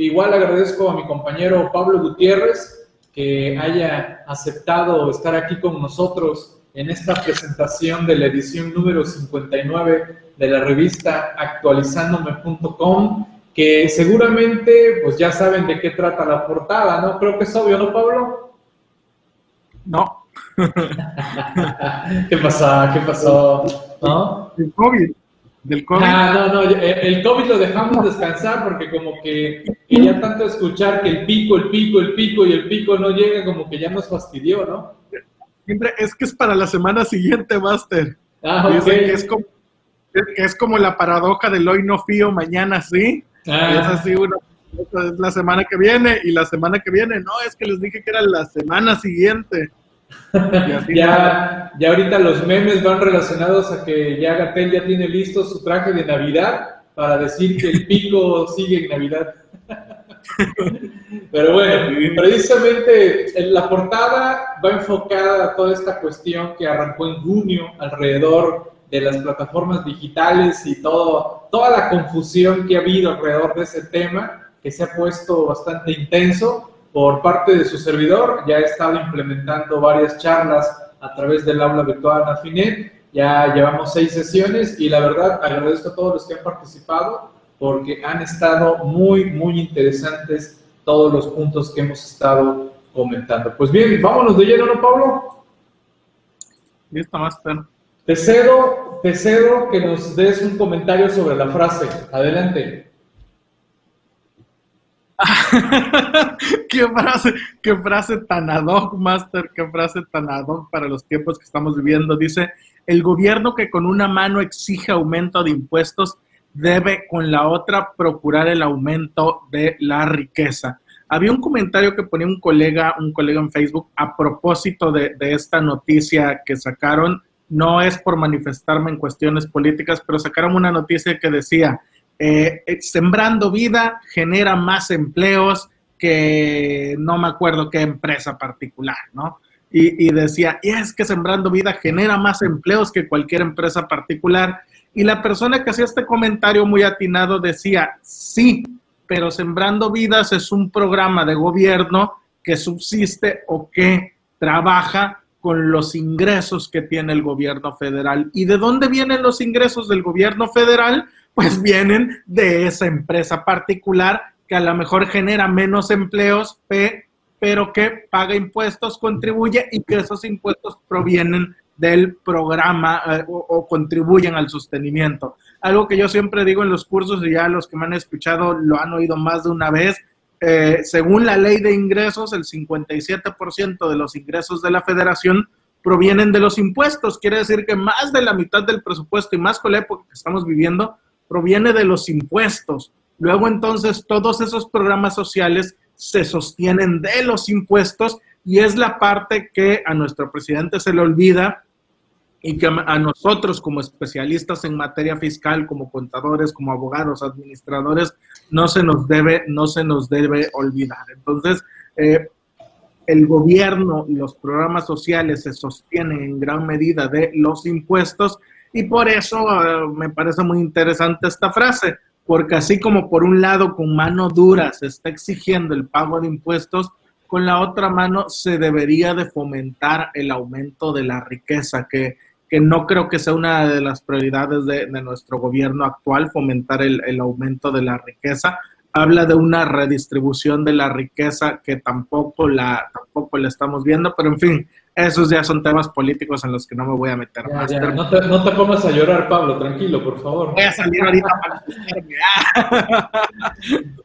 Igual agradezco a mi compañero Pablo Gutiérrez que haya aceptado estar aquí con nosotros en esta presentación de la edición número 59 de la revista actualizándome.com, que seguramente pues ya saben de qué trata la portada, ¿no? Creo que es obvio, ¿no, Pablo? No. ¿Qué pasó? ¿Qué pasó? ¿No? El COVID. Del COVID. Ah, no, no, el COVID lo dejamos descansar porque como que, ya tanto escuchar que el pico, el pico, el pico y el pico no llega, como que ya nos fastidió, ¿no? Siempre es que es para la semana siguiente, Master. Ah, ok. que, es como, es como la paradoja del hoy no fío, mañana sí. Ah. Es así, una, es la semana que viene y la semana que viene, no, es que les dije que era la semana siguiente. ya, ya ahorita los memes van relacionados a que ya Gatel ya tiene listo su traje de Navidad para decir que el pico sigue en Navidad. Pero bueno, precisamente en la portada va enfocada a toda esta cuestión que arrancó en junio alrededor de las plataformas digitales y todo, toda la confusión que ha habido alrededor de ese tema, que se ha puesto bastante intenso por parte de su servidor. Ya he estado implementando varias charlas a través del aula virtual Afinet. Ya llevamos seis sesiones y la verdad agradezco a todos los que han participado porque han estado muy, muy interesantes todos los puntos que hemos estado comentando. Pues bien, vámonos de lleno, ¿no, Pablo? Listo, Master. Te cedo, te cedo que nos des un comentario sobre la frase. Adelante. qué frase, qué frase tan ad hoc, Master, qué frase tan ad hoc para los tiempos que estamos viviendo. Dice, el gobierno que con una mano exige aumento de impuestos debe con la otra procurar el aumento de la riqueza. Había un comentario que ponía un colega, un colega en Facebook a propósito de, de esta noticia que sacaron. No es por manifestarme en cuestiones políticas, pero sacaron una noticia que decía, eh, sembrando vida genera más empleos que no me acuerdo qué empresa particular, ¿no? Y, decía, y es que sembrando vida genera más empleos que cualquier empresa particular. Y la persona que hacía este comentario muy atinado decía, sí, pero Sembrando Vidas es un programa de gobierno que subsiste o que trabaja con los ingresos que tiene el gobierno federal. ¿Y de dónde vienen los ingresos del gobierno federal? Pues vienen de esa empresa particular que a lo mejor genera menos empleos, pero que paga impuestos, contribuye y que esos impuestos provienen del programa eh, o, contribuyen al sostenimiento. Algo que yo siempre digo en los cursos y ya los que me han escuchado lo han oído más de una vez. Eh, según la ley de ingresos, el 57% de los ingresos de la federación provienen de los impuestos. Quiere decir que más de la mitad del presupuesto y más con la época que estamos viviendo proviene de los impuestos. Luego entonces todos esos programas sociales se sostienen de los impuestos y es la parte que a nuestro presidente se le olvida y que a nosotros como especialistas en materia fiscal, como contadores, como abogados, administradores, no se nos debe, no se nos debe olvidar. Entonces, eh, el gobierno y los programas sociales se sostienen en gran medida de los impuestos y por eso eh, me parece muy interesante esta frase, porque así como por un lado con mano dura se está exigiendo el pago de impuestos, con la otra mano se debería de fomentar el aumento de la riqueza, que, que no creo que sea una de las prioridades de, nuestro gobierno actual, fomentar el, el aumento de la riqueza. Habla de una redistribución de la riqueza que tampoco la, tampoco la estamos viendo, pero en fin, esos ya son temas políticos en los que no me voy a meter más. no, te, no, te, pongas a llorar, Pablo, tranquilo, por favor. Voy a salir ahorita para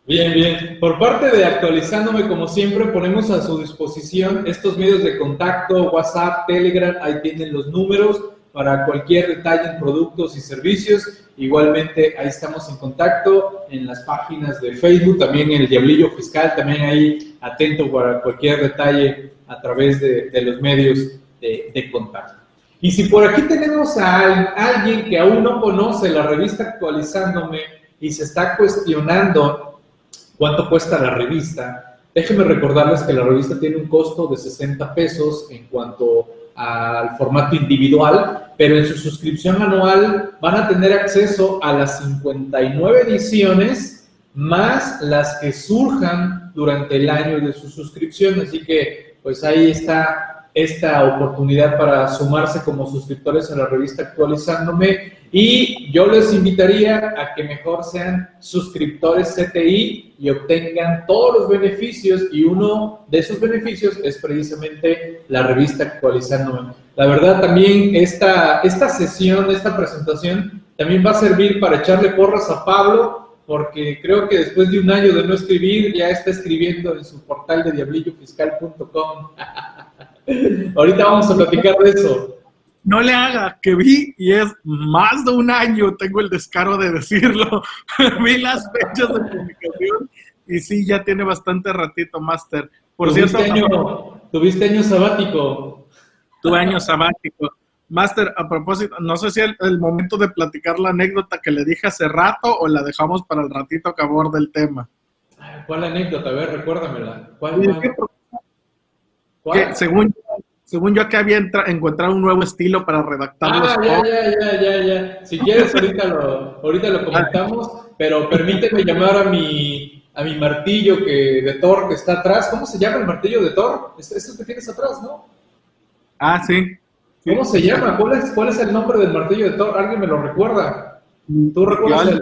Bien, bien. Por parte de Actualizándome, como siempre, ponemos a su disposición estos medios de contacto, WhatsApp, Telegram, ahí tienen los números para cualquier detalle en productos y servicios. Igualmente, ahí estamos en contacto en las páginas de Facebook, también en el Diablillo Fiscal, también ahí atento para cualquier detalle a través de, los medios de, contacto. Y si por aquí tenemos a alguien que aún no conoce la revista actualizándome y se está cuestionando cuánto cuesta la revista, déjenme recordarles que la revista tiene un costo de 60 pesos en cuanto al formato individual, pero en su suscripción anual van a tener acceso a las 59 ediciones más las que surjan durante el año de su suscripción. Así que, pues ahí está esta oportunidad para sumarse como suscriptores a la revista Actualizándome y yo les invitaría a que mejor sean suscriptores CTI y obtengan todos los beneficios y uno de esos beneficios es precisamente la revista Actualizándome. La verdad también esta, esta sesión, esta presentación también va a servir para echarle porras a Pablo porque creo que después de un año de no escribir ya está escribiendo en su portal de diablillofiscal.com. Ahorita vamos a platicar de eso. No le haga, que vi y es más de un año, tengo el descaro de decirlo. vi las fechas de publicación y sí, ya tiene bastante ratito, Master. Por ¿Tuviste cierto, año, tuviste año sabático. Tuve año sabático. Master, a propósito, no sé si el, el, momento de platicar la anécdota que le dije hace rato o la dejamos para el ratito que aborde el tema. ¿Cuál anécdota? A ver, recuérdamela. ¿Cuál, según, según yo aquí había encontrado un nuevo estilo para redactar ah, ya, ya, ya, ya, ya. Si quieres, ahorita lo, ahorita lo comentamos, pero permíteme llamar a mi, a mi martillo que, de Thor que está atrás. ¿Cómo se llama el martillo de Thor? Eso que tienes atrás, ¿no? Ah, sí. ¿Cómo se llama? ¿Cuál es, ¿Cuál es el nombre del martillo de Thor? ¿Alguien me lo recuerda? ¿Tú recuerdas el,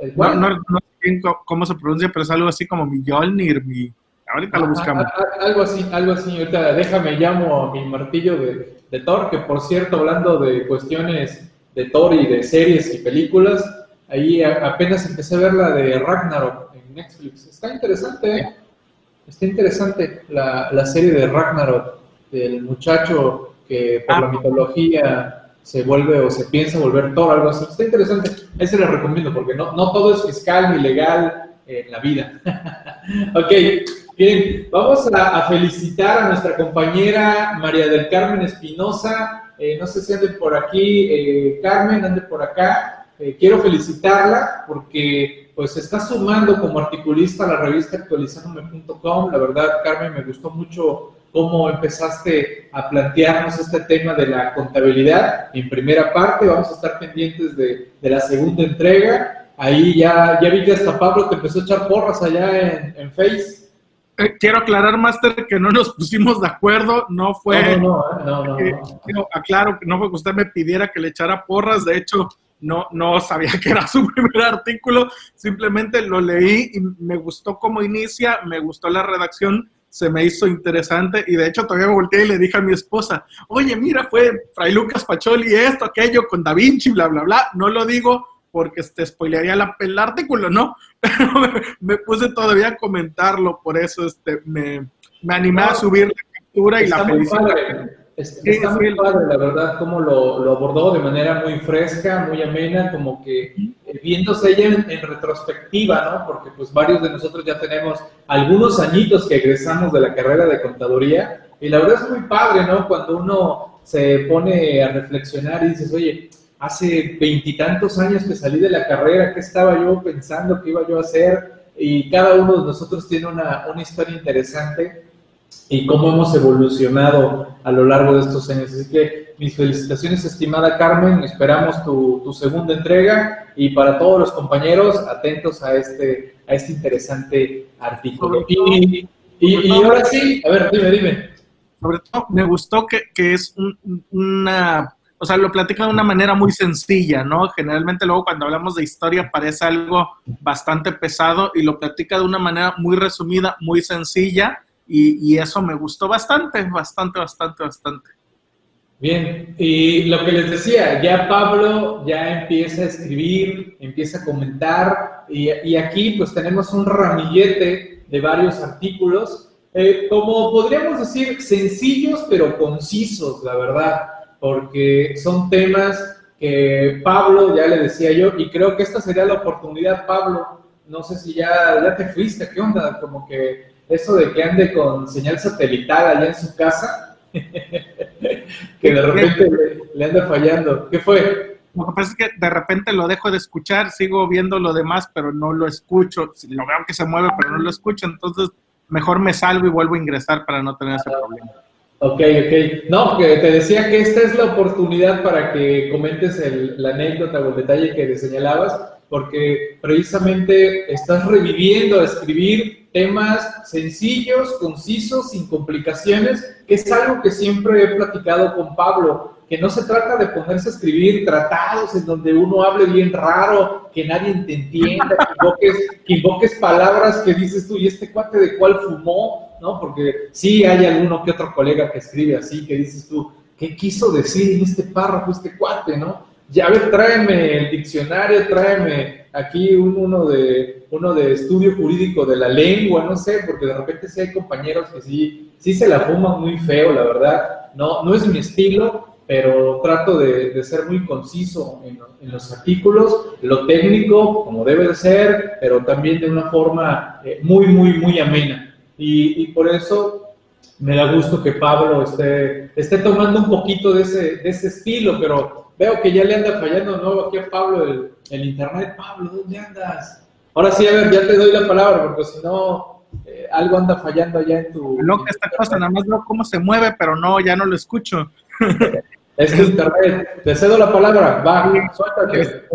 el, no, no, no, sé cómo se pronuncia, pero es algo así como Mjolnir, mi Ahorita lo buscamos. algo así, algo así. Ahorita déjame llamo a mi martillo de, de, Thor, que por cierto, hablando de cuestiones de Thor y de series y películas, ahí apenas empecé a ver la de Ragnarok en Netflix. Está interesante, ¿eh? Está interesante la, la serie de Ragnarok, del muchacho que por la ah. mitología se vuelve o se piensa volver Thor, algo así. Está interesante. Ese le recomiendo porque no, no todo es fiscal ni legal en la vida. ok, Bien, vamos a, felicitar a nuestra compañera María del Carmen Espinosa. Eh, no sé si ande por aquí, eh, Carmen, ande por acá. Eh, quiero felicitarla porque pues se está sumando como articulista a la revista actualizandome.com. La verdad, Carmen, me gustó mucho cómo empezaste a plantearnos este tema de la contabilidad en primera parte. Vamos a estar pendientes de, de la segunda entrega. Ahí ya, ya vi que hasta Pablo te empezó a echar porras allá en, en Face. Eh, quiero aclarar, Master, que no nos pusimos de acuerdo, no fue... No, no, no, no, aclaro que no fue que usted me pidiera que le echara porras, de hecho, no, no sabía que era su primer artículo, simplemente lo leí y me gustó cómo inicia, me gustó la redacción, se me hizo interesante y de hecho todavía me volteé y le dije a mi esposa, oye, mira, fue Fray Lucas Pacholi esto, aquello, con Da Vinci, bla, bla, bla, no lo digo porque te spoilearía la, el artículo, ¿no? Pero me, puse todavía a comentarlo, por eso este, me, me animé a subir la captura y la felicidad. Está, muy padre, la verdad, cómo lo, lo, abordó de manera muy fresca, muy amena, como que eh, viéndose ella en, en, retrospectiva, ¿no? Porque pues varios de nosotros ya tenemos algunos añitos que egresamos de la carrera de contaduría y la verdad es muy padre, ¿no? Cuando uno se pone a reflexionar y dices, oye, hace veintitantos años que salí de la carrera, qué estaba yo pensando, qué iba yo a hacer, y cada uno de nosotros tiene una, una historia interesante y cómo hemos evolucionado a lo largo de estos años. Así que mis felicitaciones, estimada Carmen, esperamos tu, tu segunda entrega y para todos los compañeros, atentos a este, a este interesante artículo. Y, y, ahora sí, a ver, dime, dime. Sobre todo, me gustó que, que es un, una o sea, lo platica de una manera muy sencilla, ¿no? Generalmente luego cuando hablamos de historia parece algo bastante pesado y lo platica de una manera muy resumida, muy sencilla y, eso me gustó bastante, bastante, bastante, bastante. Bien, y lo que les decía, ya Pablo ya empieza a escribir, empieza a comentar y, y aquí pues tenemos un ramillete de varios artículos, eh, como podríamos decir, sencillos pero concisos, la verdad porque son temas que Pablo, ya le decía yo, y creo que esta sería la oportunidad, Pablo, no sé si ya, ya te fuiste, ¿qué onda? Como que eso de que ande con señal satelital allá en su casa, que de repente le, anda fallando. ¿Qué fue? Lo que pasa es que de repente lo dejo de escuchar, sigo viendo lo demás, pero no lo escucho. Lo veo que se mueve, pero no lo escucho, entonces mejor me salgo y vuelvo a ingresar para no tener ese problema. Ok, ok. No, que te decía que esta es la oportunidad para que comentes el, la anécdota o el detalle que te señalabas. porque precisamente estás reviviendo a escribir temas sencillos, concisos, sin complicaciones, que es algo que siempre he platicado con Pablo, que no se trata de ponerse a escribir tratados en donde uno hable bien raro, que nadie te entienda, que invoques, palabras que dices tú, y este cuate de cuál fumó, ¿no? Porque sí hay alguno que otro colega que escribe así, que dices tú, ¿qué quiso decir en este párrafo este cuate, no? Ya, a ver, tráeme el diccionario, tráeme aquí uno, de, uno de estudio jurídico de la lengua, no sé, porque de repente sí hay compañeros que sí, sí se la fuman muy feo, la verdad. No, no es mi estilo, pero trato de, ser muy conciso en, los artículos, lo técnico, como debe de ser, pero también de una forma eh, muy, muy, muy amena. Y, por eso me da gusto que Pablo esté, esté tomando un poquito de ese, de ese estilo, pero veo que ya le anda fallando nuevo aquí a Pablo el, el, internet. Pablo, ¿dónde andas? Ahora sí, a ver, ya te doy la palabra, porque si no, eh, algo anda fallando allá en tu... Lo que esta cosa, nada más veo cómo se mueve, pero no, ya no lo escucho. Es internet. Te cedo la palabra. Va, suéltate. Este,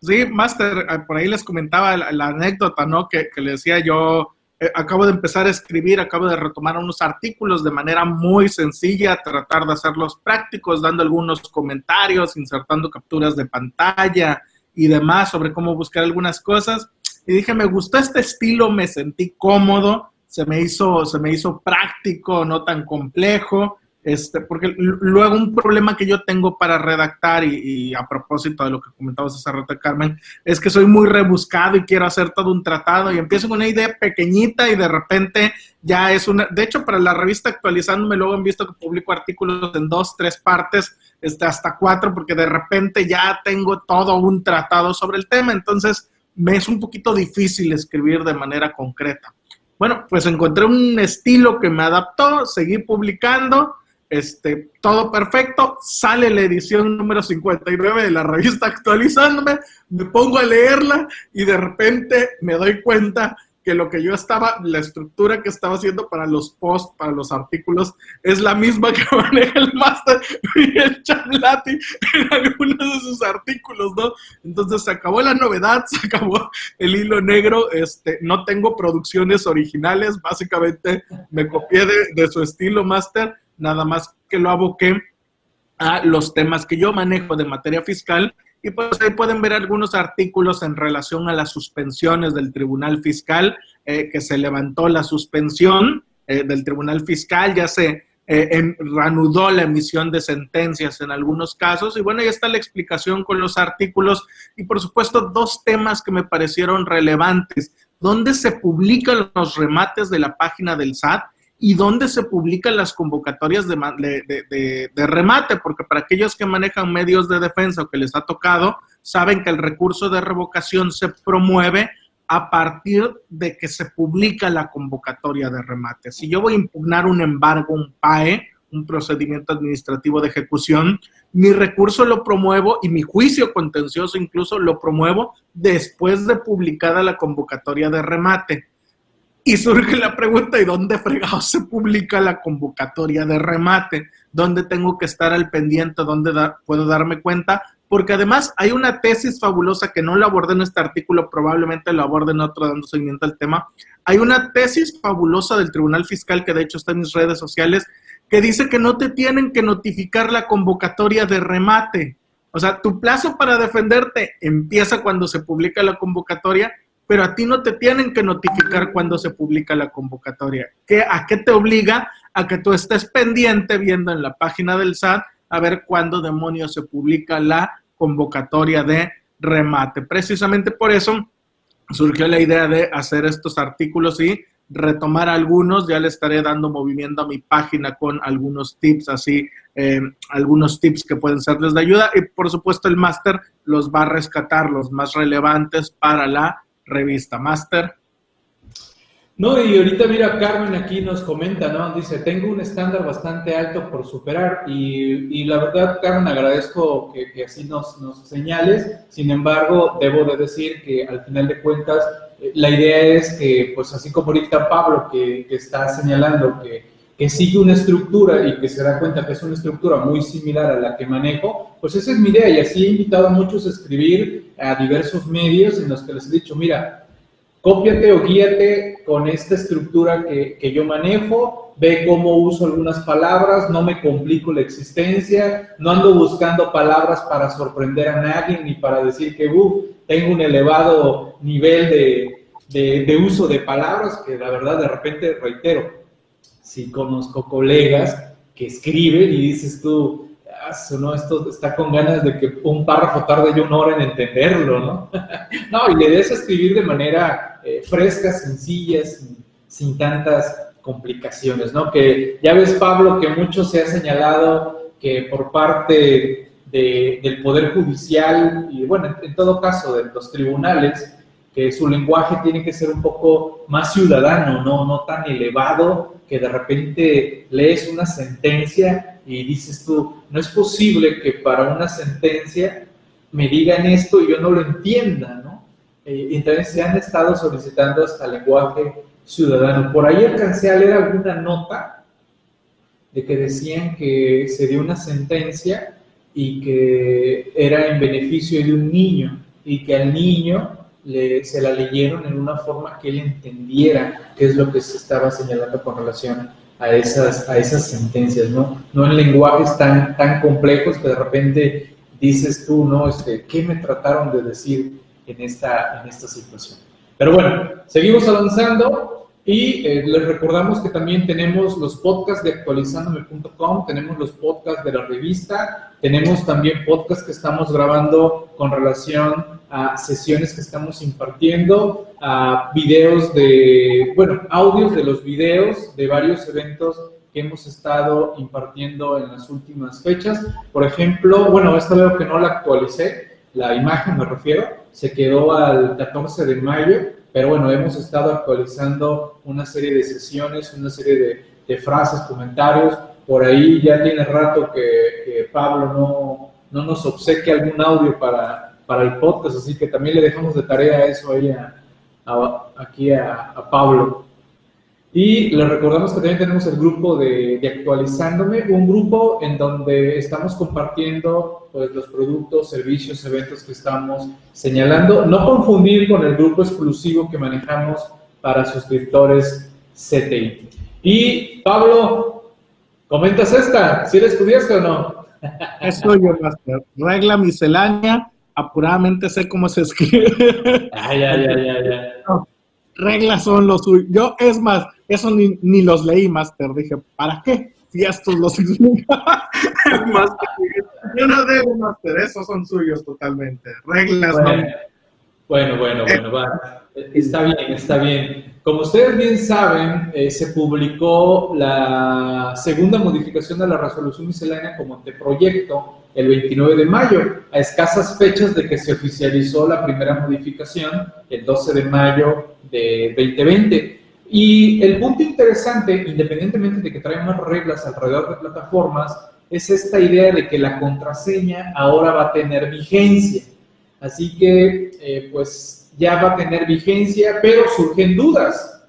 sí, Master, eh, por ahí les comentaba la, anécdota, ¿no? Que, que, le decía yo, acabo de empezar a escribir, acabo de retomar unos artículos de manera muy sencilla, tratar de hacerlos prácticos, dando algunos comentarios, insertando capturas de pantalla y demás sobre cómo buscar algunas cosas. Y dije, me gustó este estilo, me sentí cómodo, se me hizo, se me hizo práctico, no tan complejo. Este, porque luego un problema que yo tengo para redactar, y, a propósito de lo que comentabas hace rato, Carmen, es que soy muy rebuscado y quiero hacer todo un tratado y empiezo con una idea pequeñita y de repente ya es una... De hecho, para la revista actualizándome, luego han visto que publico artículos en dos, tres partes, este, hasta cuatro, porque de repente ya tengo todo un tratado sobre el tema. Entonces, me es un poquito difícil escribir de manera concreta. Bueno, pues encontré un estilo que me adaptó, seguí publicando este, todo perfecto, sale la edición número 59 de la revista actualizándome, me pongo a leerla y de repente me doy cuenta que lo que yo estaba, la estructura que estaba haciendo para los posts, para los artículos, es la misma que maneja el Master y el Chamlati en algunos de sus artículos, ¿no? Entonces se acabó la novedad, se acabó el hilo negro, este, no tengo producciones originales, básicamente me copié de, de su estilo Master nada más que lo aboqué a los temas que yo manejo de materia fiscal y pues ahí pueden ver algunos artículos en relación a las suspensiones del Tribunal Fiscal, eh, que se levantó la suspensión eh, del Tribunal Fiscal, ya se eh, la emisión de sentencias en algunos casos. Y bueno, ahí está la explicación con los artículos y por supuesto dos temas que me parecieron relevantes. ¿Dónde se publican los remates de la página del SAT? Y dónde se publican las convocatorias de, remate, porque para aquellos que manejan medios de defensa o que les ha tocado, saben que el recurso de revocación se promueve a partir de que se publica la convocatoria de remate. Si yo voy a impugnar un embargo, un PAE, un procedimiento administrativo de ejecución, mi recurso lo promuevo y mi juicio contencioso incluso lo promuevo después de publicada la convocatoria de remate. Y surge la pregunta, ¿y dónde fregado se publica la convocatoria de remate? ¿Dónde tengo que estar al pendiente? ¿Dónde puedo darme cuenta? Porque además hay una tesis fabulosa que no la abordé en este artículo, probablemente lo aborde en otro dando seguimiento al tema. Hay una tesis fabulosa del Tribunal Fiscal, que de hecho está en mis redes sociales, que dice que no te tienen que notificar la convocatoria de remate. O sea, tu plazo para defenderte empieza cuando se publica la convocatoria pero a ti no te tienen que notificar cuando se publica la convocatoria. ¿Qué, ¿A qué te obliga? A que tú estés pendiente viendo en la página del SAT a ver cuándo demonios se publica la convocatoria de remate. Precisamente por eso surgió la idea de hacer estos artículos y retomar algunos. Ya le estaré dando movimiento a mi página con algunos tips así, eh, algunos tips que pueden serles de ayuda. Y por supuesto el máster los va a rescatar, los más relevantes para la revista Master. No, y ahorita mira, Carmen aquí nos comenta, ¿no? Dice, tengo un estándar bastante alto por superar y, la verdad, Carmen, agradezco que, así nos, nos, señales. Sin embargo, debo de decir que al final de cuentas, eh, la idea es que, pues así como ahorita Pablo que está señalando que que sigue una estructura y que se da cuenta que es una estructura muy similar a la que manejo, pues esa es mi idea. Y así he invitado a muchos a escribir a diversos medios en los que les he dicho, mira, cópiate o guíate con esta estructura que, que yo manejo, ve cómo uso algunas palabras, no me complico la existencia, no ando buscando palabras para sorprender a nadie ni para decir que tengo un elevado nivel de, de uso de palabras que la verdad de repente reitero, sí conozco colegas que escriben y dices tú, ah, no, esto está con ganas de que un párrafo tarde yo una hora en entenderlo, ¿no? no, y le des a escribir de manera eh, fresca, sencilla, sin, tantas complicaciones, ¿no? Que ya ves, Pablo, que mucho se ha señalado que por parte del Poder Judicial y, bueno, en todo caso de los tribunales, que su lenguaje tiene que ser un poco más ciudadano, no, no tan elevado, que de repente lees una sentencia y dices tú, no es posible que para una sentencia me digan esto y yo no lo entienda, ¿no? Eh, entonces se han estado solicitando hasta lenguaje ciudadano. Por ahí alcancé a leer alguna nota de que decían que se dio una sentencia y que era en beneficio de un niño y que al niño se la leyeron en una forma que él entendiera qué es lo que se estaba señalando con relación a esas, a esas sentencias, ¿no? No en lenguajes tan, tan complejos que de repente dices tú, ¿no? Este, ¿Qué me trataron de decir en esta, en esta situación? Pero bueno, seguimos avanzando. Y eh, les recordamos que también tenemos los podcasts de actualizandome.com, tenemos los podcasts de la revista, tenemos también podcasts que estamos grabando con relación a sesiones que estamos impartiendo, a videos de, bueno, audios de los videos de varios eventos que hemos estado impartiendo en las últimas fechas. Por ejemplo, bueno, esta veo que no la actualicé, la imagen me refiero, se quedó al 14 de mayo pero bueno, hemos estado actualizando una serie de sesiones, una serie de, frases, comentarios. Por ahí ya tiene rato que, Pablo no, no, nos obsequia algún audio para, para, el podcast, así que también le dejamos de tarea eso ahí aquí a, a Pablo. Y les recordamos que también tenemos el grupo de, Actualizándome, un grupo en donde estamos compartiendo pues, los productos, servicios, eventos que estamos señalando. No confundir con el grupo exclusivo que manejamos para suscriptores CTI. Y Pablo, ¿comentas esta? ¿Si eres estudiaste o no? Es yo, Master. Regla miscelánea, apuradamente sé cómo se escribe. Ay, ay, ay, ay, ay. reglas son los suyos. Yo, es más, eso ni, ni los leí, Master. Dije, ¿para qué? Si estos los explica. yo no debo, Master. Esos son suyos totalmente. Reglas bueno, Bueno, bueno, bueno, va. Está bien, está bien. Como ustedes bien saben, eh, se publicó la segunda modificación de la resolución miscelánea como anteproyecto el 29 de mayo, a escasas fechas de que se oficializó la primera modificación, el 12 de mayo de 2020. Y el punto interesante, independientemente de que trae más reglas alrededor de plataformas, es esta idea de que la contraseña ahora va a tener vigencia. Así que, eh, pues, ya va a tener vigencia, pero surgen dudas.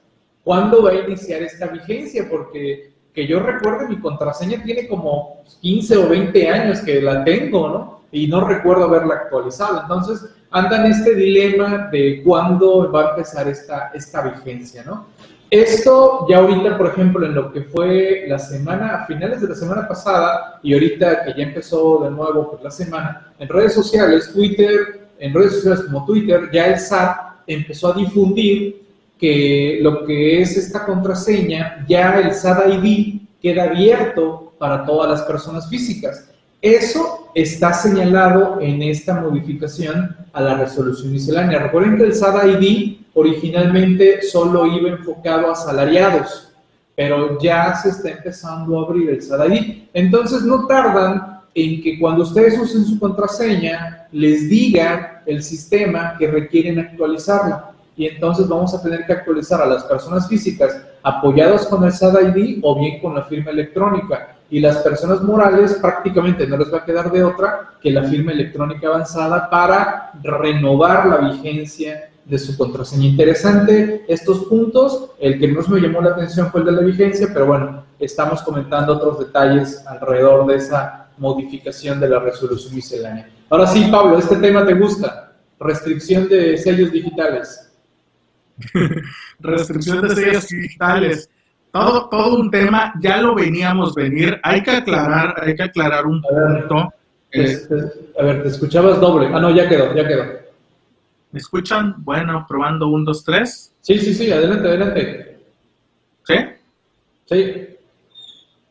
¿Cuándo va a iniciar esta vigencia? Porque que yo recuerde, mi contraseña tiene como 15 o 20 años que la tengo, ¿no? Y no recuerdo haberla actualizado. Entonces, anda en este dilema de cuándo va a empezar esta, esta vigencia, ¿no? Esto ya ahorita, por ejemplo, en lo que fue la semana, a finales de la semana pasada y ahorita que ya empezó de nuevo por la semana, en redes sociales, Twitter, en redes sociales como Twitter, ya el SAT empezó a difundir que lo que es esta contraseña, ya el SAT ID queda abierto para todas las personas físicas. Eso está señalado en esta modificación a la resolución miscelánea. Recuerden que el SAT ID originalmente solo iba enfocado a salariados, pero ya se está empezando a abrir el SADAI. Entonces no tardan en que cuando ustedes usen su contraseña, les diga el sistema que requieren actualizarla. Y entonces vamos a tener que actualizar a las personas físicas apoyadas con el SADAID o bien con la firma electrónica. Y las personas morales prácticamente no les va a quedar de otra que la firma electrónica avanzada para renovar la vigencia de su contraseña. Interesante estos puntos. El que más me llamó la atención fue el de la vigencia, pero bueno, estamos comentando otros detalles alrededor de esa modificación de la resolución miscelánea. Ahora sí, Pablo, este tema te gusta. Restricción de sellos digitales. Restricción de sellos digitales. Todo, todo un tema, ya lo veníamos venir. Hay que aclarar, hay que aclarar un punto. Este, a ver, te escuchabas doble. Ah, no, ya quedó, ya quedó. ¿Me escuchan? Bueno, probando un, dos, tres. Sí, sí, sí, adelante, adelante. ¿Sí? Sí.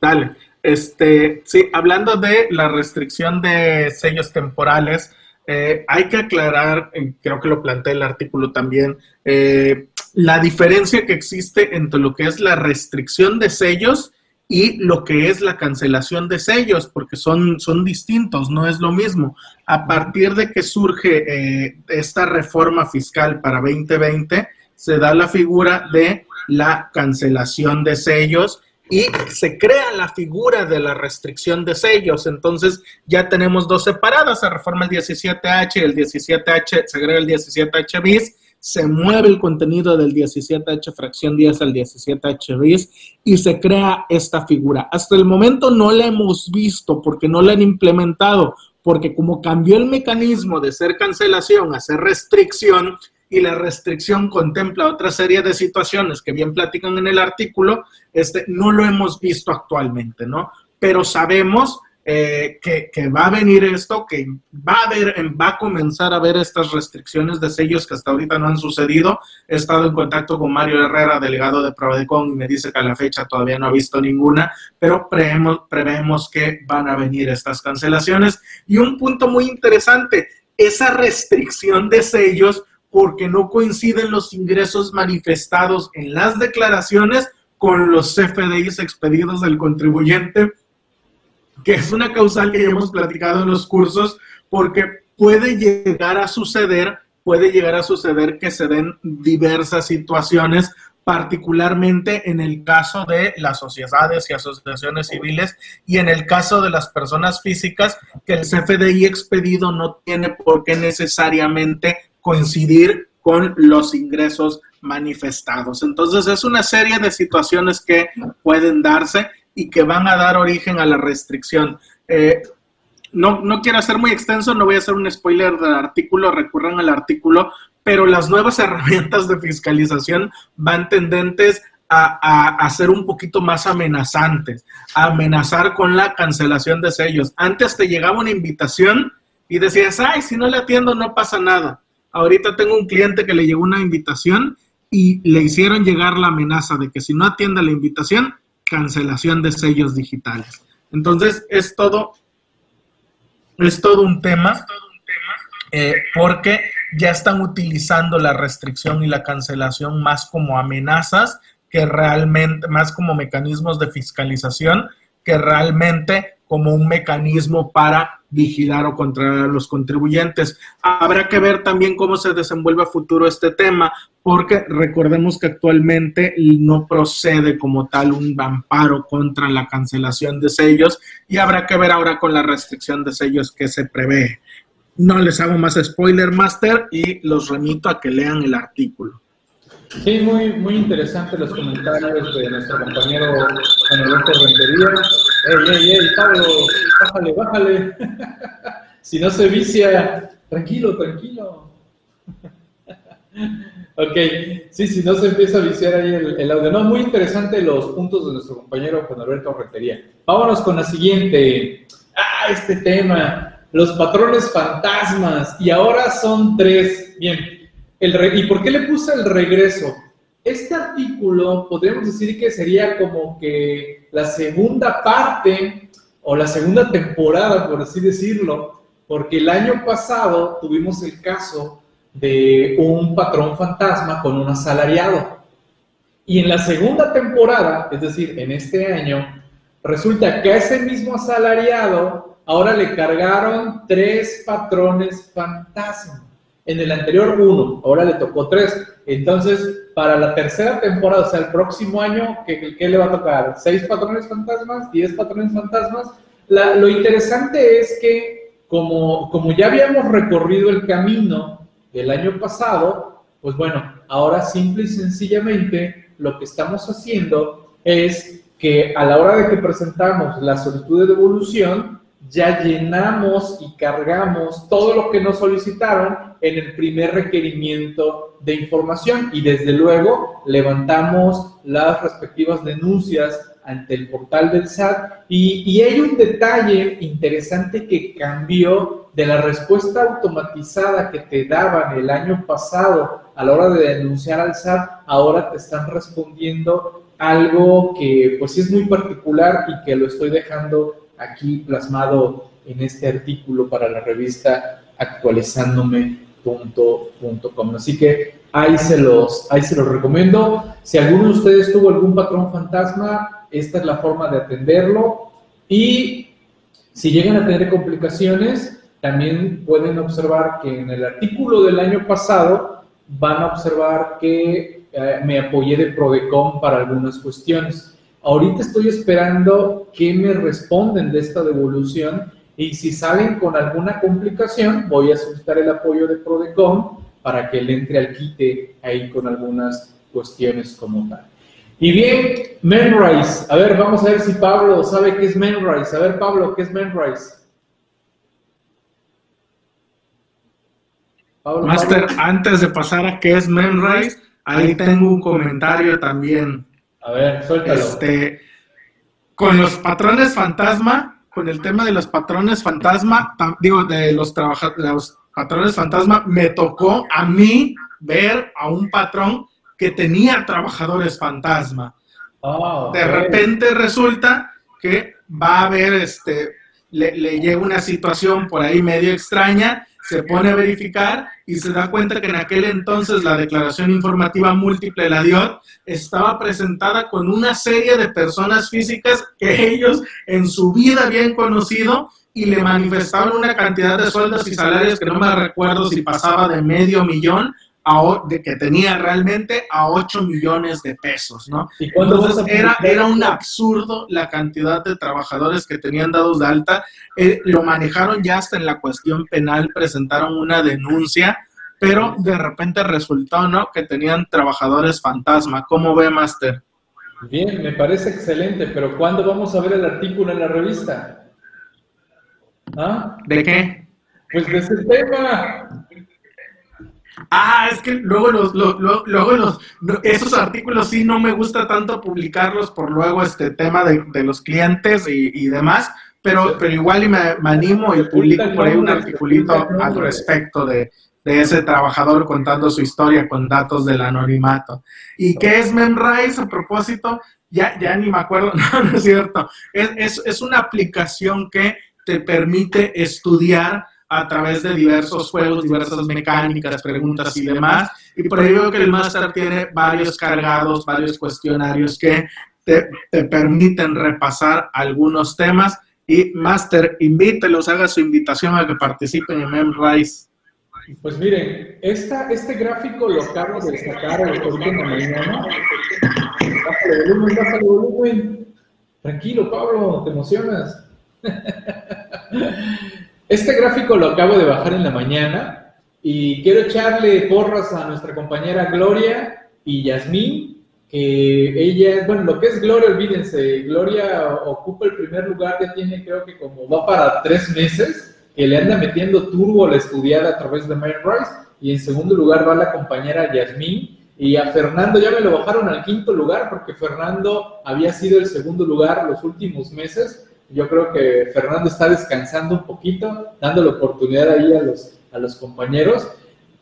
Dale. Este, sí, hablando de la restricción de sellos temporales, eh, hay que aclarar, eh, creo que lo plantea el artículo también, eh, la diferencia que existe entre lo que es la restricción de sellos y lo que es la cancelación de sellos, porque son, son distintos, no es lo mismo. A partir de que surge eh, esta reforma fiscal para 2020, se da la figura de la cancelación de sellos y se crea la figura de la restricción de sellos. Entonces ya tenemos dos separadas, se reforma el 17H y el 17H, se agrega el 17H bis se mueve el contenido del 17H fracción 10 al 17H bis y se crea esta figura. Hasta el momento no la hemos visto porque no la han implementado, porque como cambió el mecanismo de ser cancelación a ser restricción, y la restricción contempla otra serie de situaciones que bien platican en el artículo, este, no lo hemos visto actualmente, ¿no? Pero sabemos eh, que, va a venir esto, que va a, haber, va a comenzar a haber estas restricciones de sellos que hasta ahorita no han sucedido. He estado en contacto con Mario Herrera, delegado de Prodecon, y me dice que a la fecha todavía no ha visto ninguna, pero prevemos, prevemos que van a venir estas cancelaciones. Y un punto muy interesante, esa restricción de sellos, porque no coinciden los ingresos manifestados en las declaraciones con los CFDIs expedidos del contribuyente que es una causal que ya hemos platicado en los cursos, porque puede llegar a suceder, puede llegar a suceder que se den diversas situaciones, particularmente en el caso de las sociedades y asociaciones civiles y en el caso de las personas físicas, que el CFDI expedido no tiene por qué necesariamente coincidir con los ingresos manifestados. Entonces es una serie de situaciones que pueden darse y que van a dar origen a la restricción. Eh, no, no quiero ser muy extenso, no voy a hacer un spoiler del artículo, recurran al artículo, pero las nuevas herramientas de fiscalización van tendentes a, a, ser un poquito más amenazantes, a amenazar con la cancelación de sellos. Antes te llegaba una invitación y decías, ay, si no le atiendo no pasa nada. Ahorita tengo un cliente que le llegó una invitación y le hicieron llegar la amenaza de que si no atiende la invitación, cancelación de sellos digitales. Entonces, es todo, es todo un tema, eh, porque ya están utilizando la restricción y la cancelación más como amenazas que realmente, más como mecanismos de fiscalización que realmente como un mecanismo para vigilar o controlar a los contribuyentes. Habrá que ver también cómo se desenvuelve a futuro este tema, porque recordemos que actualmente no procede como tal un amparo contra la cancelación de sellos y habrá que ver ahora con la restricción de sellos que se prevé. No les hago más spoiler master y los remito a que lean el artículo. Sí, muy, muy interesante los comentarios de nuestro compañero Alberto Rentería. ¡Ey, ey, ey, Pablo! Bájale, bájale. si no se vicia, tranquilo, tranquilo. ok, sí, si no se empieza a viciar ahí el, audio. No, muy interesante los puntos de nuestro compañero Juan Alberto Rentería. Vámonos con la siguiente. Ah, este tema, los patrones fantasmas. Y ahora son tres. Bien, ¿Y por qué le puse el regreso? Este artículo podríamos decir que sería como que la segunda parte o la segunda temporada, por así decirlo, porque el año pasado tuvimos el caso de un patrón fantasma con un asalariado. Y en la segunda temporada, es decir, en este año, resulta que a ese mismo asalariado ahora le cargaron tres patrones fantasma. En el anterior uno, ahora le tocó tres. Entonces, para la tercera temporada, o sea, el próximo año, ¿qué, le va a tocar? ¿Seis patrones fantasmas? ¿Diez patrones fantasmas? lo interesante es que, como, como ya habíamos recorrido el camino del año pasado, Pues bueno, ahora simple y sencillamente lo que estamos haciendo es que a la hora de que presentamos la solicitud de devolución, ya llenamos y cargamos todo lo que nos solicitaron en el primer requerimiento de información y desde luego levantamos las respectivas denuncias ante el portal del SAT y, y, hay un detalle interesante que cambió de la respuesta automatizada que te daban el año pasado a la hora de denunciar al SAT, ahora te están respondiendo algo que pues es muy particular y que lo estoy dejando aquí plasmado en este artículo para la revista actualizándome.com. Así que ahí se, los, ahí se los recomiendo. Si alguno de ustedes tuvo algún patrón fantasma, esta es la forma de atenderlo. Y si llegan a tener complicaciones, también pueden observar que en el artículo del año pasado van a observar que eh, me apoyé de Prodecom para algunas cuestiones. Ahorita estoy esperando que me responden de esta devolución y si salen con alguna complicación, voy a solicitar el apoyo de Prodecom para que le entre al quite ahí con algunas cuestiones como tal. Y bien, Menrise. A ver, vamos a ver si Pablo sabe qué es Menrise. A ver, Pablo, ¿qué es Menrise? Master, antes de pasar a qué es Menrise, ahí tengo un comentario también. A ver, suéltalo. Este, con los patrones fantasma, con el tema de los patrones fantasma, digo, de los los patrones fantasma, me tocó a mí ver a un patrón que tenía trabajadores fantasma. Ah, de repente resulta que va a haber, este, le, le llega una situación por ahí medio extraña se pone a verificar y se da cuenta que en aquel entonces la declaración informativa múltiple, la DIOT, estaba presentada con una serie de personas físicas que ellos en su vida habían conocido y le manifestaban una cantidad de sueldos y salarios que no me recuerdo si pasaba de medio millón de que tenía realmente a 8 millones de pesos, ¿no? Entonces era, era un absurdo la cantidad de trabajadores que tenían dados de alta. Eh, lo manejaron ya hasta en la cuestión penal, presentaron una denuncia, pero de repente resultó, ¿no? Que tenían trabajadores fantasma. ¿Cómo ve, Master? Bien, me parece excelente, pero ¿cuándo vamos a ver el artículo en la revista? ¿Ah? ¿De qué? Pues de ese tema. Ah, es que luego los, luego los, esos artículos sí no me gusta tanto publicarlos por luego este tema de, los clientes y, demás, pero, pero igual y me, animo y publico por ahí un articulito al respecto de, ese trabajador contando su historia con datos del anonimato. ¿Y qué es Memrise a propósito? Ya, ya ni me acuerdo, no, no es cierto. Es, es, es una aplicación que te permite estudiar a través de diversos juegos, diversas mecánicas, preguntas y demás. Y por ello que el máster tiene varios cargados, varios cuestionarios que te, permiten repasar algunos temas. Y máster, invítelos, haga su invitación a que participen en MemRise. Pues miren, esta, este gráfico lo acabo de sacar ahorita en la mañana. Bájale volumen, bájale volumen. Tranquilo, Pablo, te emocionas. Este gráfico lo acabo de bajar en la mañana y quiero echarle porras a nuestra compañera Gloria y Yasmín, que ella, bueno, lo que es Gloria, olvídense, Gloria ocupa el primer lugar, ya tiene creo que como va para tres meses, que le anda metiendo turbo la estudiada a través de MindRise, y en segundo lugar va la compañera Yasmín, y a Fernando ya me lo bajaron al quinto lugar, porque Fernando había sido el segundo lugar los últimos meses, yo creo que Fernando está descansando un poquito, dando la oportunidad ahí a los, a los compañeros.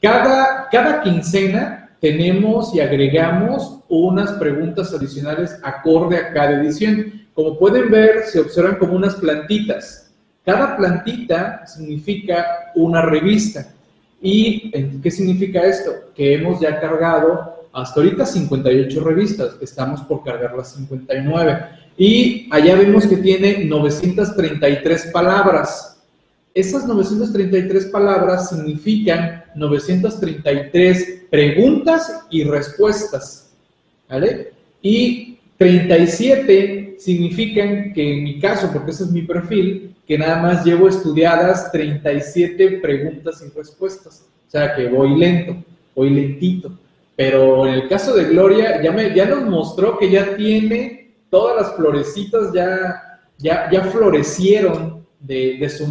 Cada, cada quincena tenemos y agregamos unas preguntas adicionales acorde a cada edición. Como pueden ver, se observan como unas plantitas. Cada plantita significa una revista. ¿Y qué significa esto? Que hemos ya cargado hasta ahorita 58 revistas, estamos por cargar las 59. Y allá vemos que tiene 933 palabras. Esas 933 palabras significan 933 preguntas y respuestas. ¿Vale? Y 37 significan que en mi caso, porque ese es mi perfil, que nada más llevo estudiadas 37 preguntas y respuestas. O sea que voy lento. hoy lentito. Pero en el caso de Gloria, ya, me, ya nos mostró que ya tiene todas las florecitas, ya, ya, ya florecieron de, de su.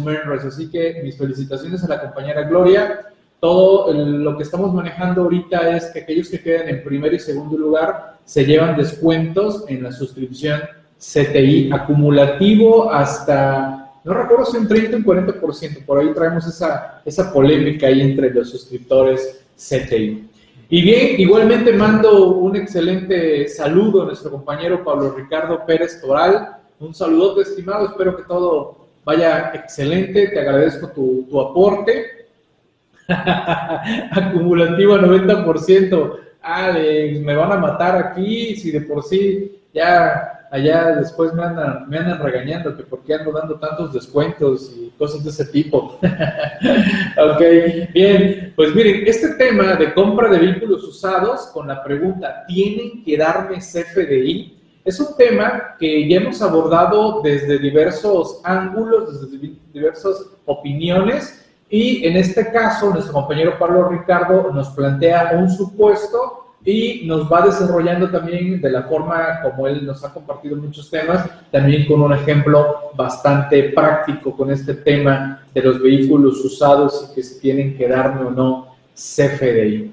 Así que mis felicitaciones a la compañera Gloria. Todo lo que estamos manejando ahorita es que aquellos que quedan en primer y segundo lugar se llevan descuentos en la suscripción CTI acumulativo hasta, no recuerdo si un 30 o un 40%, por ahí traemos esa, esa polémica ahí entre los suscriptores CTI. Y bien, igualmente mando un excelente saludo a nuestro compañero Pablo Ricardo Pérez Toral. Un saludote, estimado, espero que todo vaya excelente, te agradezco tu, tu aporte. Acumulativo a 90%. Alex, me van a matar aquí si de por sí ya allá después me andan, me andan regañando que por qué ando dando tantos descuentos y cosas de ese tipo. ok, bien, pues miren, este tema de compra de vehículos usados con la pregunta, ¿tienen que darme CFDI? Es un tema que ya hemos abordado desde diversos ángulos, desde diversas opiniones y en este caso, nuestro compañero Pablo Ricardo nos plantea un supuesto y nos va desarrollando también de la forma como él nos ha compartido muchos temas, también con un ejemplo bastante práctico con este tema de los vehículos usados y que se tienen que darme o no CFDI.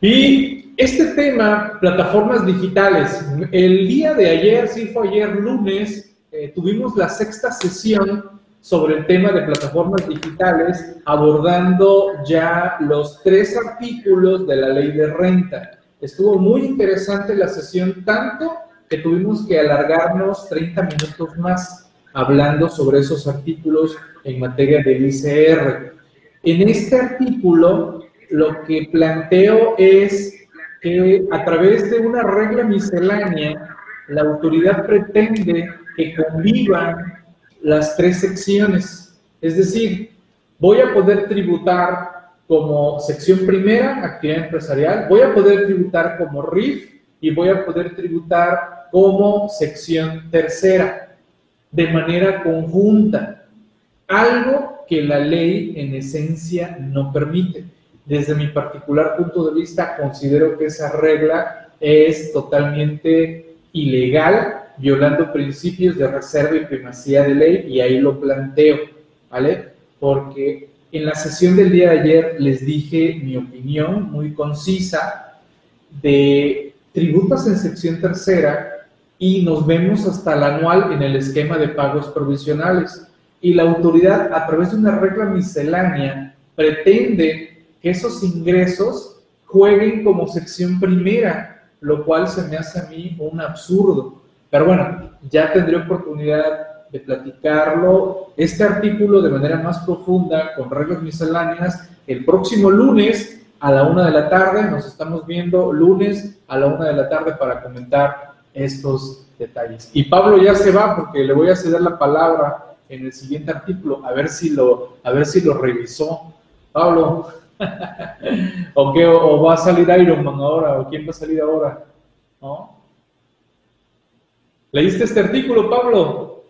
Y este tema, plataformas digitales, el día de ayer, sí fue ayer lunes, eh, tuvimos la sexta sesión sobre el tema de plataformas digitales, abordando ya los tres artículos de la ley de renta. Estuvo muy interesante la sesión, tanto que tuvimos que alargarnos 30 minutos más hablando sobre esos artículos en materia del ICR. En este artículo, lo que planteo es que a través de una regla miscelánea, la autoridad pretende que convivan las tres secciones. Es decir, voy a poder tributar como sección primera, actividad empresarial, voy a poder tributar como RIF y voy a poder tributar como sección tercera, de manera conjunta. Algo que la ley en esencia no permite. Desde mi particular punto de vista, considero que esa regla es totalmente ilegal violando principios de reserva y primacía de ley, y ahí lo planteo, ¿vale? Porque en la sesión del día de ayer les dije mi opinión muy concisa de tributos en sección tercera y nos vemos hasta el anual en el esquema de pagos provisionales. Y la autoridad, a través de una regla miscelánea, pretende que esos ingresos jueguen como sección primera, lo cual se me hace a mí un absurdo. Pero bueno, ya tendré oportunidad de platicarlo, este artículo de manera más profunda, con reglas misceláneas, el próximo lunes a la una de la tarde. Nos estamos viendo lunes a la una de la tarde para comentar estos detalles. Y Pablo ya se va porque le voy a ceder la palabra en el siguiente artículo, a ver si lo, a ver si lo revisó. Pablo, ¿o, qué, o, va a salir Iron Man ahora? ¿O quién va a salir ahora? ¿No? ¿Leíste este artículo, Pablo?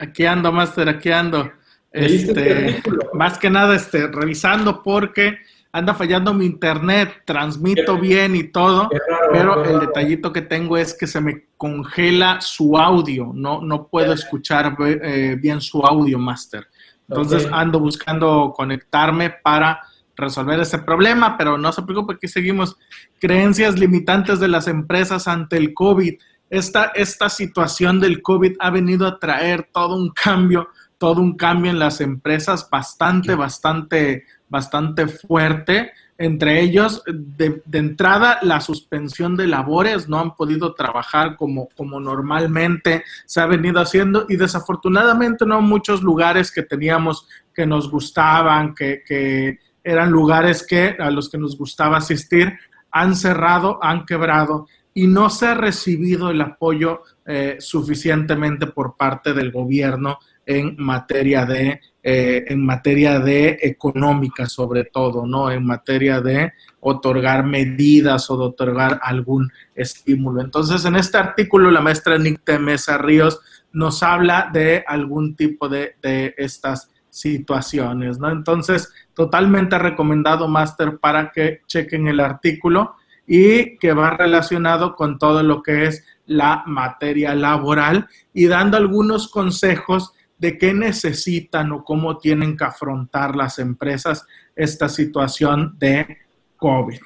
Aquí ando, Master, aquí ando. Este, este más que nada, este, revisando porque anda fallando mi internet, transmito bien y todo, pero el detallito que tengo es que se me congela su audio, no, no puedo escuchar eh, bien su audio, Master. Entonces ando buscando conectarme para resolver ese problema, pero no se preocupe, aquí seguimos. Creencias limitantes de las empresas ante el COVID. Esta, esta situación del COVID ha venido a traer todo un cambio, todo un cambio en las empresas bastante, bastante, bastante fuerte. Entre ellos, de, entrada, la suspensión de labores, no han podido trabajar como, como normalmente se ha venido haciendo y desafortunadamente no muchos lugares que teníamos que nos gustaban, que, que eran lugares que a los que nos gustaba asistir, han cerrado, han quebrado y no se ha recibido el apoyo eh, suficientemente por parte del gobierno en materia de eh, en materia de económica sobre todo, ¿no? En materia de otorgar medidas o de otorgar algún estímulo. Entonces, en este artículo, la maestra Nick Mesa Ríos nos habla de algún tipo de, de estas situaciones, ¿no? Entonces, totalmente recomendado, Master, para que chequen el artículo y que va relacionado con todo lo que es la materia laboral y dando algunos consejos de qué necesitan o cómo tienen que afrontar las empresas esta situación de COVID.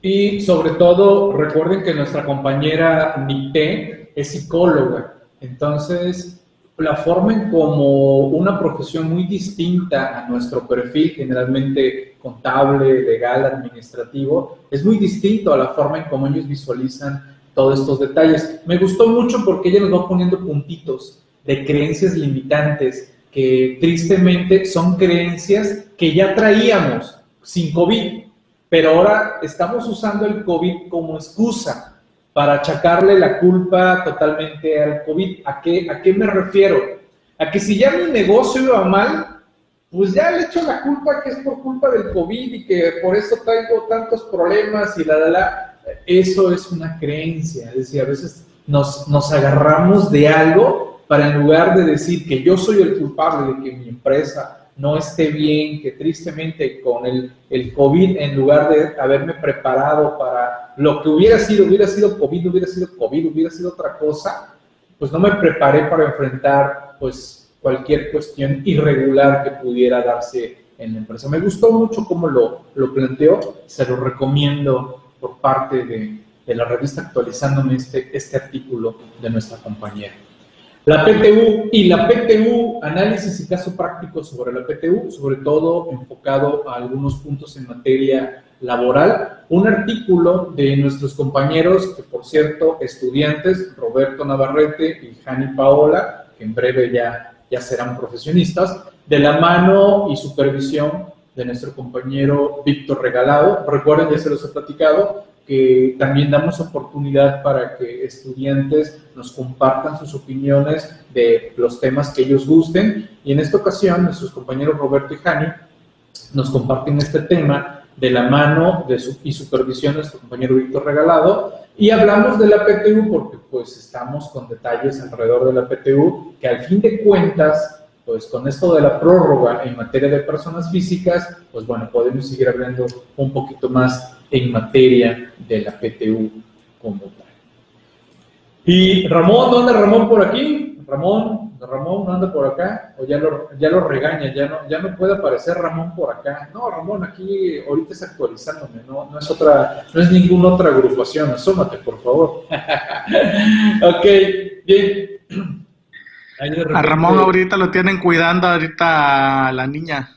Y sobre todo, recuerden que nuestra compañera Nite es psicóloga, entonces la forma en como una profesión muy distinta a nuestro perfil, generalmente contable, legal, administrativo, es muy distinto a la forma en cómo ellos visualizan todos estos detalles. Me gustó mucho porque ella nos va poniendo puntitos de creencias limitantes que tristemente son creencias que ya traíamos sin COVID, pero ahora estamos usando el COVID como excusa para achacarle la culpa totalmente al COVID. ¿A qué, ¿A qué me refiero? A que si ya mi negocio iba mal, pues ya le echo la culpa que es por culpa del COVID y que por eso traigo tantos problemas y la, la, la. Eso es una creencia. Es decir, a veces nos, nos agarramos de algo para en lugar de decir que yo soy el culpable de que mi empresa no esté bien, que tristemente con el, el COVID, en lugar de haberme preparado para lo que hubiera sido, hubiera sido COVID, hubiera sido COVID, hubiera sido otra cosa, pues no me preparé para enfrentar pues cualquier cuestión irregular que pudiera darse en la empresa. Me gustó mucho cómo lo, lo planteó, se lo recomiendo por parte de, de la revista actualizándome este, este artículo de nuestra compañera. La PTU y la PTU, análisis y caso práctico sobre la PTU, sobre todo enfocado a algunos puntos en materia laboral. Un artículo de nuestros compañeros, que por cierto, estudiantes, Roberto Navarrete y Jani Paola, que en breve ya, ya serán profesionistas, de la mano y supervisión de nuestro compañero Víctor Regalado. Recuerden, ya se los he platicado, que también damos oportunidad para que estudiantes nos compartan sus opiniones de los temas que ellos gusten. Y en esta ocasión, nuestros compañeros Roberto y Jani nos comparten este tema de la mano de su, y supervisión de nuestro compañero Víctor Regalado. Y hablamos de la PTU porque pues estamos con detalles alrededor de la PTU que al fin de cuentas pues con esto de la prórroga en materia de personas físicas, pues bueno, podemos seguir hablando un poquito más en materia de la PTU como tal. Y Ramón, ¿dónde Ramón por aquí? Ramón, Ramón no anda por acá, o ya lo, ya lo regaña, ya no, ya no puede aparecer Ramón por acá. No, Ramón, aquí ahorita es actualizándome, no, no es otra, no es ninguna otra agrupación, asómate, por favor. ok, bien. A Ramón ahorita lo tienen cuidando ahorita a la niña.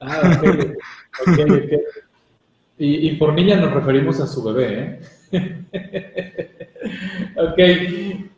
Ah, ok, Y, por niña nos referimos a su bebé, ¿eh? ok.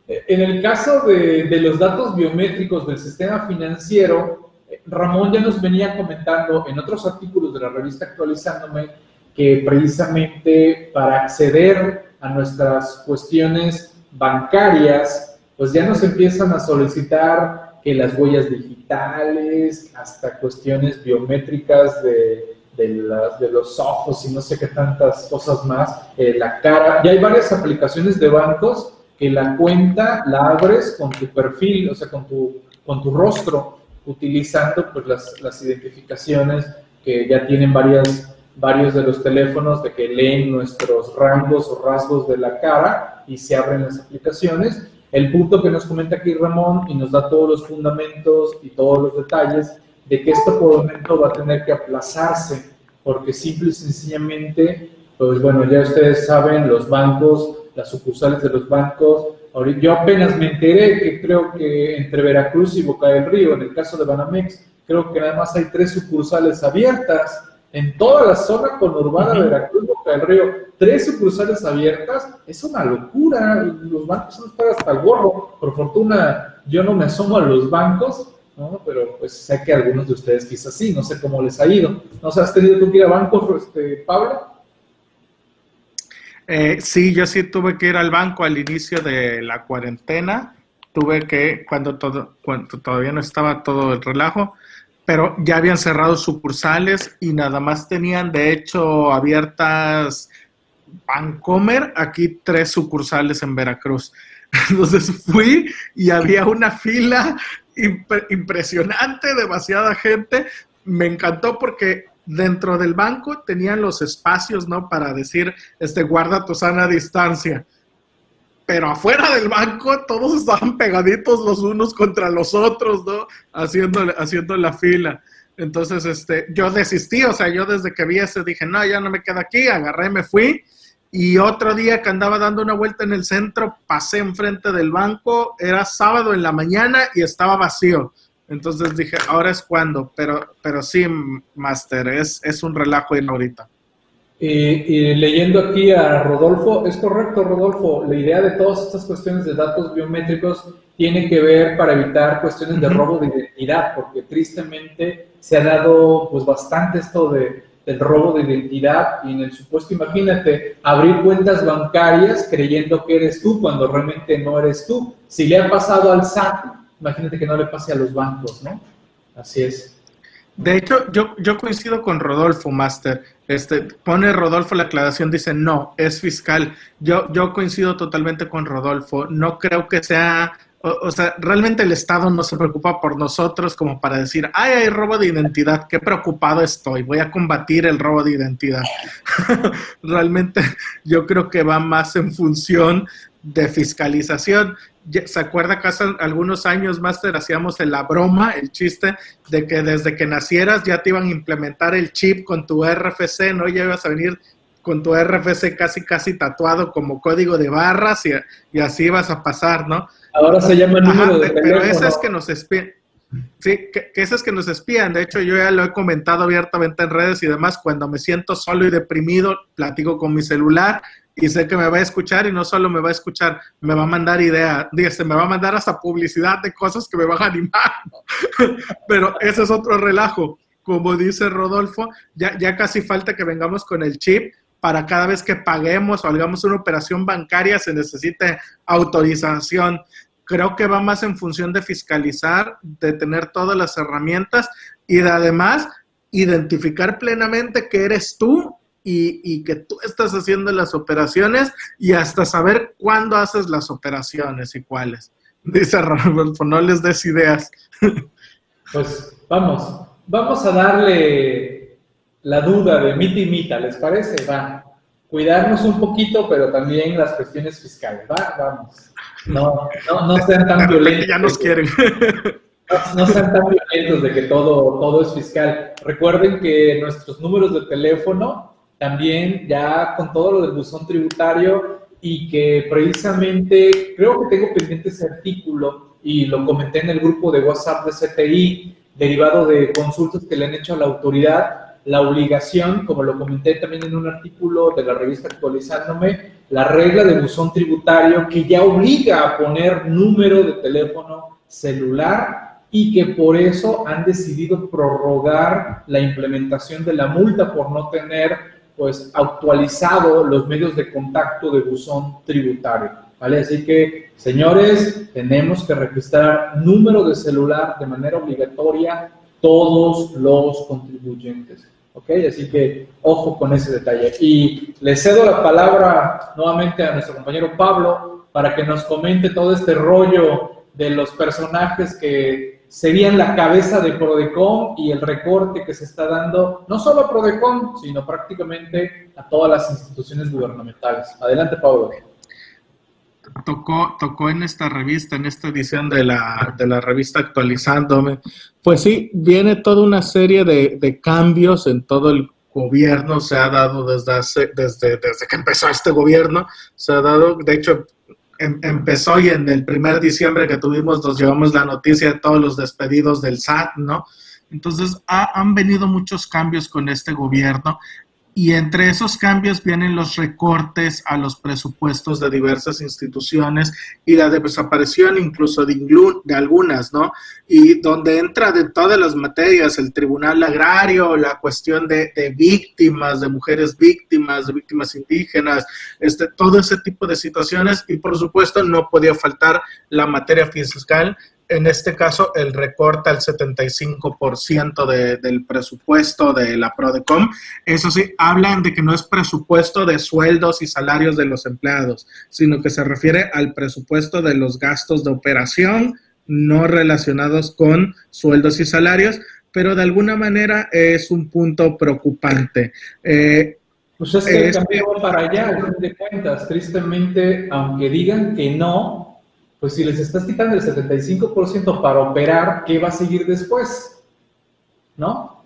En el caso de, de, los datos biométricos del sistema financiero, Ramón ya nos venía comentando en otros artículos de la revista Actualizándome que precisamente para acceder a nuestras cuestiones bancarias, pues ya nos empiezan a solicitar que las huellas digitales, hasta cuestiones biométricas de, de, los ojos y no sé qué tantas cosas más, eh, la cara. Ya hay varias aplicaciones de bancos que la cuenta la abres con tu perfil, o sea, con tu, con tu rostro, utilizando pues las, las identificaciones que ya tienen varias, varios de los teléfonos de que leen nuestros rangos o rasgos de la cara y se abren las aplicaciones el punto que nos comenta aquí Ramón y nos da todos los fundamentos y todos los detalles de que esto por momento va a tener que aplazarse, porque simple y sencillamente, pues bueno, ya ustedes saben, los bancos, las sucursales de los bancos, yo apenas me enteré que creo que entre Veracruz y Boca del Río, en el caso de Banamex, creo que nada más hay tres sucursales abiertas en toda la zona conurbada de Veracruz, Boca del Río, tres sucursales abiertas, es una locura. Los bancos van a hasta el gorro. Por fortuna, yo no me asomo a los bancos, ¿no? pero pues sé que algunos de ustedes quizás sí, no sé cómo les ha ido. ¿No sé, has tenido tú que ir a bancos, este, Pablo? Eh, sí, yo sí tuve que ir al banco al inicio de la cuarentena. Tuve que, cuando, todo, cuando todavía no estaba todo el relajo, pero ya habían cerrado sucursales y nada más tenían, de hecho, abiertas Bancomer, aquí tres sucursales en Veracruz. Entonces fui y había una fila impresionante, demasiada gente. Me encantó porque dentro del banco tenían los espacios, ¿no? Para decir, este, guarda tu sana distancia. Pero afuera del banco todos estaban pegaditos los unos contra los otros, ¿no? Haciendo, haciendo la fila. Entonces, este, yo desistí, o sea, yo desde que vi ese dije, no, ya no me quedo aquí, agarré, me fui. Y otro día que andaba dando una vuelta en el centro, pasé enfrente del banco, era sábado en la mañana y estaba vacío. Entonces dije, ahora es cuando, pero, pero sí, Master, es, es un relajo en ahorita. Y, leyendo aquí a Rodolfo, es correcto, Rodolfo, la idea de todas estas cuestiones de datos biométricos tiene que ver para evitar cuestiones de robo de identidad, porque tristemente se ha dado pues bastante esto de, del robo de identidad y en el supuesto, imagínate, abrir cuentas bancarias creyendo que eres tú cuando realmente no eres tú. Si le ha pasado al SAT, imagínate que no le pase a los bancos, ¿no? Así es. De hecho, yo, yo coincido con Rodolfo, Master. Este, pone Rodolfo la aclaración, dice no, es fiscal. Yo, yo coincido totalmente con Rodolfo. No creo que sea o, sea, realmente el Estado no se preocupa por nosotros como para decir, ay, hay robo de identidad, qué preocupado estoy, voy a combatir el robo de identidad. realmente yo creo que va más en función de fiscalización. ¿Se acuerda que hace algunos años, Master, hacíamos la broma, el chiste de que desde que nacieras ya te iban a implementar el chip con tu RFC, ¿no? Ya ibas a venir con tu RFC casi, casi tatuado como código de barras y, y así ibas a pasar, ¿no? Ahora se llama número de Pero esas que nos espían. Sí, que, esas que nos espían. De hecho, yo ya lo he comentado abiertamente en redes y demás. Cuando me siento solo y deprimido, platico con mi celular y sé que me va a escuchar y no solo me va a escuchar, me va a mandar idea, dígase, me va a mandar hasta publicidad de cosas que me van a animar. Pero ese es otro relajo. Como dice Rodolfo, ya, ya casi falta que vengamos con el chip para cada vez que paguemos o hagamos una operación bancaria se necesite autorización. Creo que va más en función de fiscalizar, de tener todas las herramientas y de además identificar plenamente que eres tú y, que tú estás haciendo las operaciones y hasta saber cuándo haces las operaciones y cuáles. Dice Rodolfo, no les des ideas. Pues vamos, vamos a darle la duda de mita y mita, ¿les parece? Va. Cuidarnos un poquito, pero también las cuestiones fiscales, ¿va? Vamos. No, no, no sean tan violentos. Ya nos quieren. No, sean tan violentos de que todo, todo es fiscal. Recuerden que nuestros números de teléfono también ya con todo lo del buzón tributario y que precisamente creo que tengo pendiente ese artículo y lo comenté en el grupo de WhatsApp de CTI derivado de consultas que le han hecho a la autoridad la obligación, como lo comenté también en un artículo de la revista Actualizándome, la regla de buzón tributario que ya obliga a poner número de teléfono celular y que por eso han decidido prorrogar la implementación de la multa por no tener pues actualizado los medios de contacto de buzón tributario. ¿Vale? Así que, señores, tenemos que registrar número de celular de manera obligatoria todos los contribuyentes. ¿Ok? Así que ojo con ese detalle. Y le cedo la palabra nuevamente a nuestro compañero Pablo para que nos comente todo este rollo de los personajes que serían la cabeza de Prodecon y el recorte que se está dando, no solo a Prodecon, sino prácticamente a todas las instituciones gubernamentales. Adelante, Pablo. Tocó, tocó en esta revista, en esta edición de la, de la revista Actualizándome, pues sí, viene toda una serie de, cambios en todo el gobierno, se ha dado desde, desde, desde que empezó este gobierno, se ha dado, de hecho, em, empezó y en el primer diciembre que tuvimos nos llevamos la noticia de todos los despedidos del SAT, ¿no? Entonces, han venido muchos cambios con este gobierno y entre esos cambios vienen los recortes a los presupuestos de diversas instituciones y la desaparición incluso de, algunas, ¿no? Y donde entra de todas las materias, el Tribunal Agrario, la cuestión de, de víctimas, de mujeres víctimas, de víctimas indígenas, este, todo ese tipo de situaciones y por supuesto no podía faltar la materia fiscal en este caso el recorte al 75% de, del presupuesto de la Prodecom. Eso sí, hablan de que no es presupuesto de sueldos y salarios de los empleados, sino que se refiere al presupuesto de los gastos de operación no relacionados con sueldos y salarios, pero de alguna manera es un punto preocupante. Eh, pues es que el cambio para allá, al fin de cuentas, tristemente, aunque digan que no, pues si les estás quitando el 75% para operar, ¿qué va a seguir después? ¿No?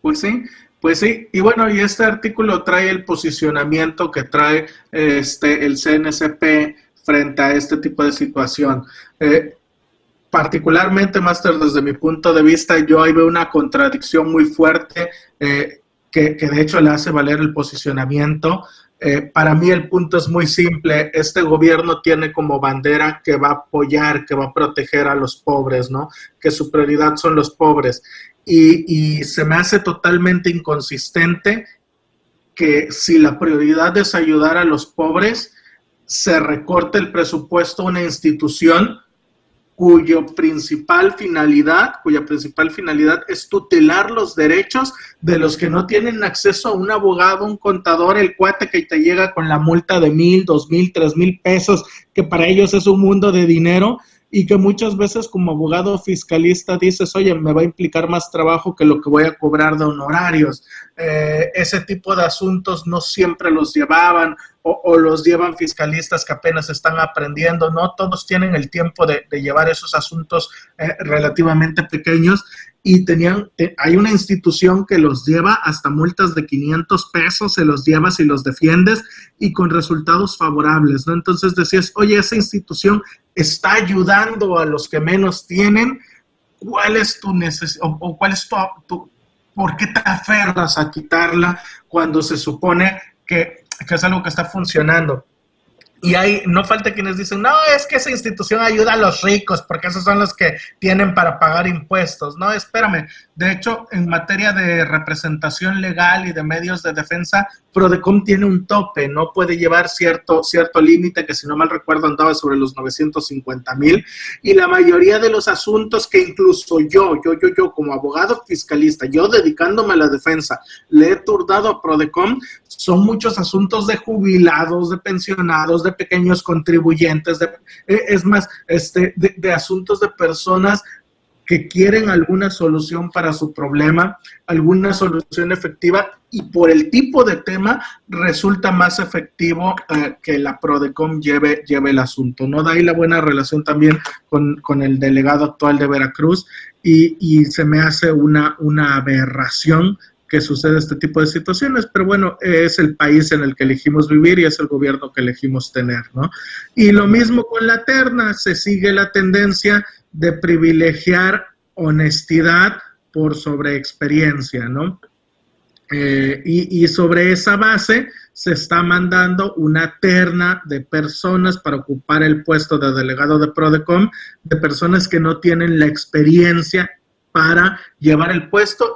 Pues sí, pues sí, y bueno, y este artículo trae el posicionamiento que trae este el CNCP frente a este tipo de situación. Eh, particularmente, Master, desde mi punto de vista, yo ahí veo una contradicción muy fuerte eh, que, que, de hecho le hace valer el posicionamiento. Eh, para mí el punto es muy simple. Este gobierno tiene como bandera que va a apoyar, que va a proteger a los pobres, ¿no? Que su prioridad son los pobres. Y, y se me hace totalmente inconsistente que si la prioridad es ayudar a los pobres, se recorte el presupuesto a una institución cuyo principal finalidad, cuya principal finalidad es tutelar los derechos de los que no tienen acceso a un abogado, un contador, el cuate que te llega con la multa de mil, dos mil, tres mil pesos, que para ellos es un mundo de dinero y que muchas veces como abogado fiscalista dices, oye, me va a implicar más trabajo que lo que voy a cobrar de honorarios. Eh, ese tipo de asuntos no siempre los llevaban o, los llevan fiscalistas que apenas están aprendiendo, no todos tienen el tiempo de, llevar esos asuntos eh, relativamente pequeños y tenían, hay una institución que los lleva hasta multas de 500 pesos, se los lleva si los defiendes y con resultados favorables, ¿no? Entonces decías, oye, esa institución está ayudando a los que menos tienen, ¿cuál es tu necesidad o, cuál es tu, por qué te aferras a quitarla cuando se supone que que es algo que está funcionando. Y hay, no falta quienes dicen, no, es que esa institución ayuda a los ricos, porque esos son los que tienen para pagar impuestos. No, espérame. De hecho, en materia de representación legal y de medios de defensa, Prodecom tiene un tope, no puede llevar cierto, cierto límite que si no mal recuerdo andaba sobre los 950 mil. Y la mayoría de los asuntos que incluso yo, yo, yo, yo como abogado fiscalista, yo dedicándome a la defensa, le he turdado a Prodecom, son muchos asuntos de jubilados, de pensionados, de pequeños contribuyentes, de, eh, es más, este, de, de asuntos de personas que quieren alguna solución para su problema, alguna solución efectiva y por el tipo de tema resulta más efectivo eh, que la PRODECOM lleve, lleve el asunto. ¿no? Da ahí la buena relación también con, el delegado actual de Veracruz y, y se me hace una, una aberración que sucede este tipo de situaciones, pero bueno, es el país en el que elegimos vivir y es el gobierno que elegimos tener, ¿no? Y lo mismo con la terna, se sigue la tendencia de privilegiar honestidad por sobre experiencia, ¿no? Eh, y, sobre esa base se está mandando una terna de personas para ocupar el puesto de delegado de Prodecom, de personas que no tienen la experiencia para llevar el puesto.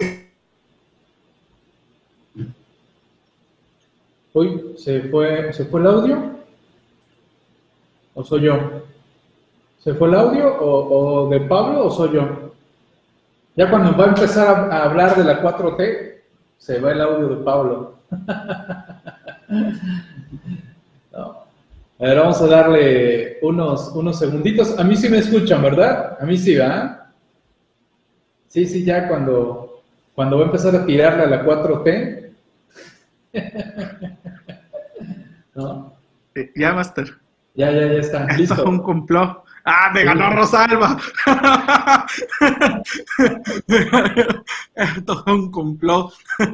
Uy, ¿se fue, ¿se fue el audio? ¿O soy yo? ¿Se fue el audio o, de Pablo o soy yo? Ya cuando va a empezar a, hablar de la 4T, se va el audio de Pablo. A ver, vamos a darle unos, unos segunditos. A mí sí me escuchan, ¿verdad? A mí sí, ¿verdad? Sí, sí, ya cuando, cuando va a empezar a tirarle a la 4T. ¿No? Ya, Master. Ya, ya, ya está. Listo. Esto es un complot. ¡Ah, me ganó Rosalba! Todo un complot.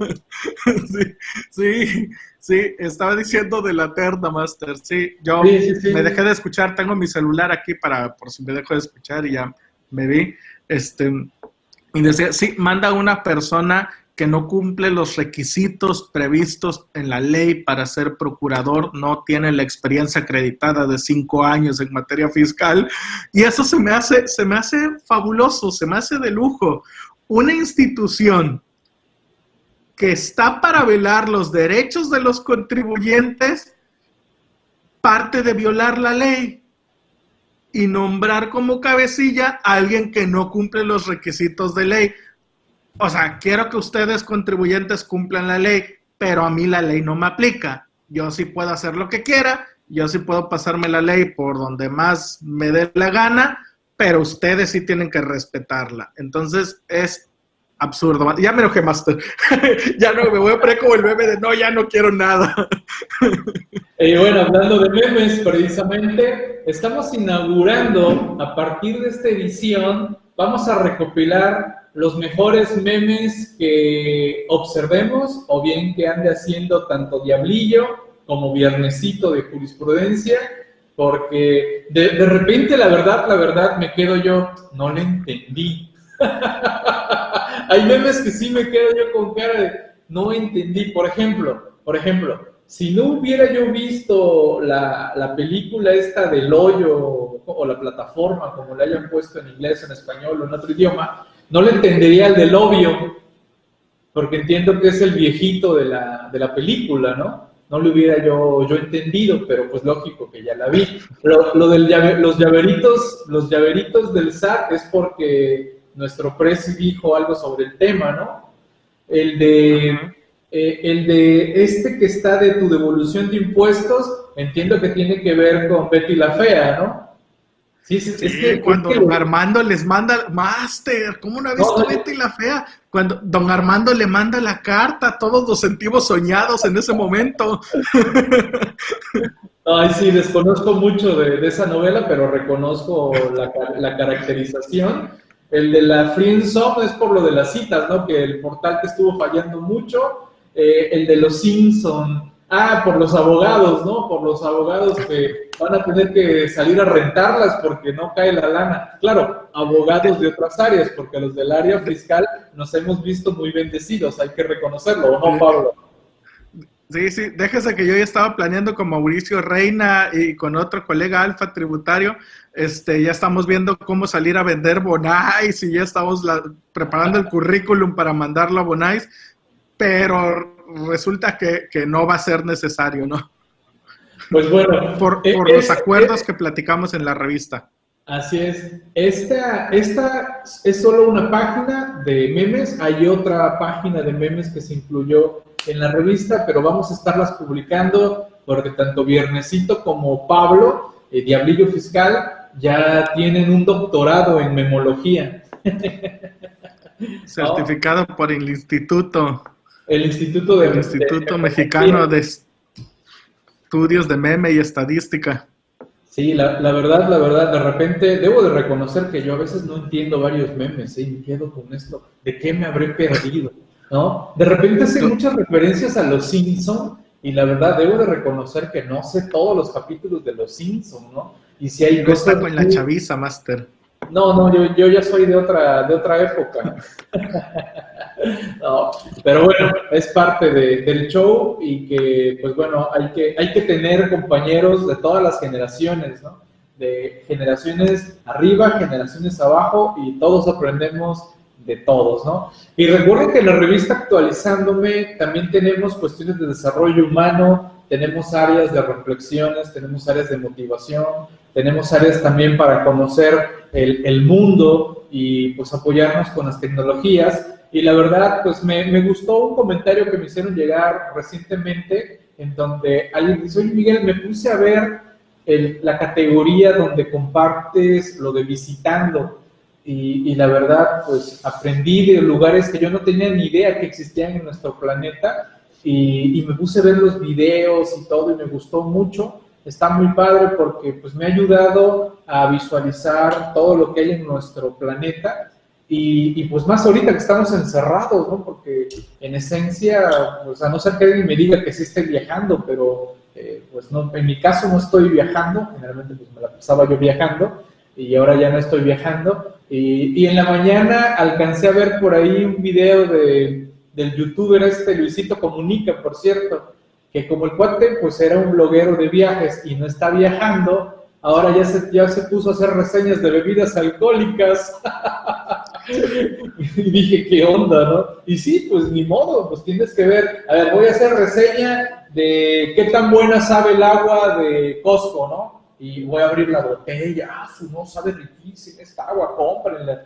sí, sí, sí, estaba diciendo de la terna, Master. Sí, yo me dejé de escuchar, tengo mi celular aquí para por si me dejo de escuchar y ya me vi. Este, y decía, sí, manda una persona que no cumple los requisitos previstos en la ley para ser procurador, no tiene la experiencia acreditada de cinco años en materia fiscal. Y eso se me hace, se me hace fabuloso, se me hace de lujo. Una institución que está para velar los derechos de los contribuyentes parte de violar la ley. y nombrar como cabecilla a alguien que no cumple los requisitos de ley. O sea, quiero que ustedes contribuyentes cumplan la ley, pero a mí la ley no me aplica. Yo sí puedo hacer lo que quiera, yo sí puedo pasarme la ley por donde más me dé la gana, pero ustedes sí tienen que respetarla. Entonces es absurdo. Ya me enojé, Master. ya no me voy a poner como el meme de no, ya no quiero nada. y bueno, hablando de memes, precisamente, estamos inaugurando a partir de esta edición, vamos a recopilar los mejores memes que observemos o bien que ande haciendo tanto Diablillo como Viernesito de jurisprudencia, porque de, de repente la verdad, la verdad me quedo yo, no le entendí. Hay memes que sí me quedo yo con cara de no entendí. Por ejemplo, por ejemplo, si no hubiera yo visto la, la, película esta del hoyo o la plataforma, como la hayan puesto en inglés, en español o en otro idioma, no le entendería el del obvio, porque entiendo que es el viejito de la, de la película, ¿no? No lo hubiera yo, yo entendido, pero pues lógico que ya la vi. Lo, lo del los llaveritos, los llaveritos del SAT es porque nuestro presi dijo algo sobre el tema, ¿no? El de, eh, el de este que está de tu devolución de impuestos, entiendo que tiene que ver con Betty la Fea, ¿no? Sí, sí, es que cuando don Armando les manda, Master, ¿cómo no visto Betty la Fea? Cuando don Armando le manda la carta, todos nos sentimos soñados en ese momento. Ay, sí, desconozco mucho de, esa novela, pero reconozco la, la caracterización. El de la Free Zone es por lo de las citas, ¿no? Que el portal que estuvo fallando mucho. Eh, el de los Simpson, ah, por los abogados, ¿no? Por los abogados que van a tener que salir a rentarlas porque no cae la lana. Claro, abogados de otras áreas, porque los del área fiscal nos hemos visto muy bendecidos, hay que reconocerlo, ¿o no, Pablo? Sí, sí, déjese que yo ya estaba planeando con Mauricio Reina y con otro colega alfa tributario, este, ya estamos viendo cómo salir a vender Bonais y ya estamos preparando el currículum para mandarlo a Bonais, pero resulta que, no va a ser necesario, ¿no? Pues bueno, por, e los acuerdos que platicamos en la revista. Así es. Esta, esta es solo una página de memes. Hay otra página de memes que se incluyó en la revista, pero vamos a estarlas publicando porque tanto Viernesito como Pablo, eh, Diablillo Fiscal, ya tienen un doctorado en memología. Certificado por el instituto. El Instituto de... Instituto Mexicano de Estudios de Meme y Estadística. Sí, la, la, verdad, la verdad, de repente debo de reconocer que yo a veces no entiendo varios memes, ¿eh? y me quedo con esto, ¿de qué me habré perdido? ¿No? De repente hace muchas referencias a los Simpson y la verdad debo de reconocer que no sé todos los capítulos de los Simpson, ¿no? Y si hay cosas... con la chaviza, Master. No, no, yo, yo ya soy de otra, de otra época. no, pero bueno, es parte de, del show y que, pues bueno, hay que, hay que tener compañeros de todas las generaciones, ¿no? De generaciones arriba, generaciones abajo y todos aprendemos de todos, ¿no? Y recuerden que en la revista Actualizándome también tenemos cuestiones de desarrollo humano, tenemos áreas de reflexiones, tenemos áreas de motivación, tenemos áreas también para conocer el, el mundo y pues apoyarnos con las tecnologías. Y la verdad, pues me, me, gustó un comentario que me hicieron llegar recientemente en donde alguien dice, oye Miguel, me puse a ver la categoría donde compartes lo de visitando y, y, la verdad, pues aprendí de lugares que yo no tenía ni idea que existían en nuestro planeta y, y me puse a ver los videos y todo y me gustó mucho. Está muy padre porque pues me ha ayudado a visualizar todo lo que hay en nuestro planeta y, pues más ahorita que estamos encerrados, ¿no? Porque en esencia, pues a no ser que alguien me diga que sí estoy viajando, pero eh, pues no, en mi caso no estoy viajando, generalmente pues me la pasaba yo viajando y ahora ya no estoy viajando. Y, y en la mañana alcancé a ver por ahí un video de, del youtuber este Luisito Comunica, por cierto, que como el cuate pues era un bloguero de viajes y no está viajando, ahora ya se, ya se puso a hacer reseñas de bebidas alcohólicas. y dije, ¿qué onda, no? Y sí, pues ni modo, pues tienes que ver, a ver, voy a hacer reseña de qué tan buena sabe el agua de Costco, ¿no? Y voy a abrir la botella, ah, su no sabe riquísima esta agua, cómprenla.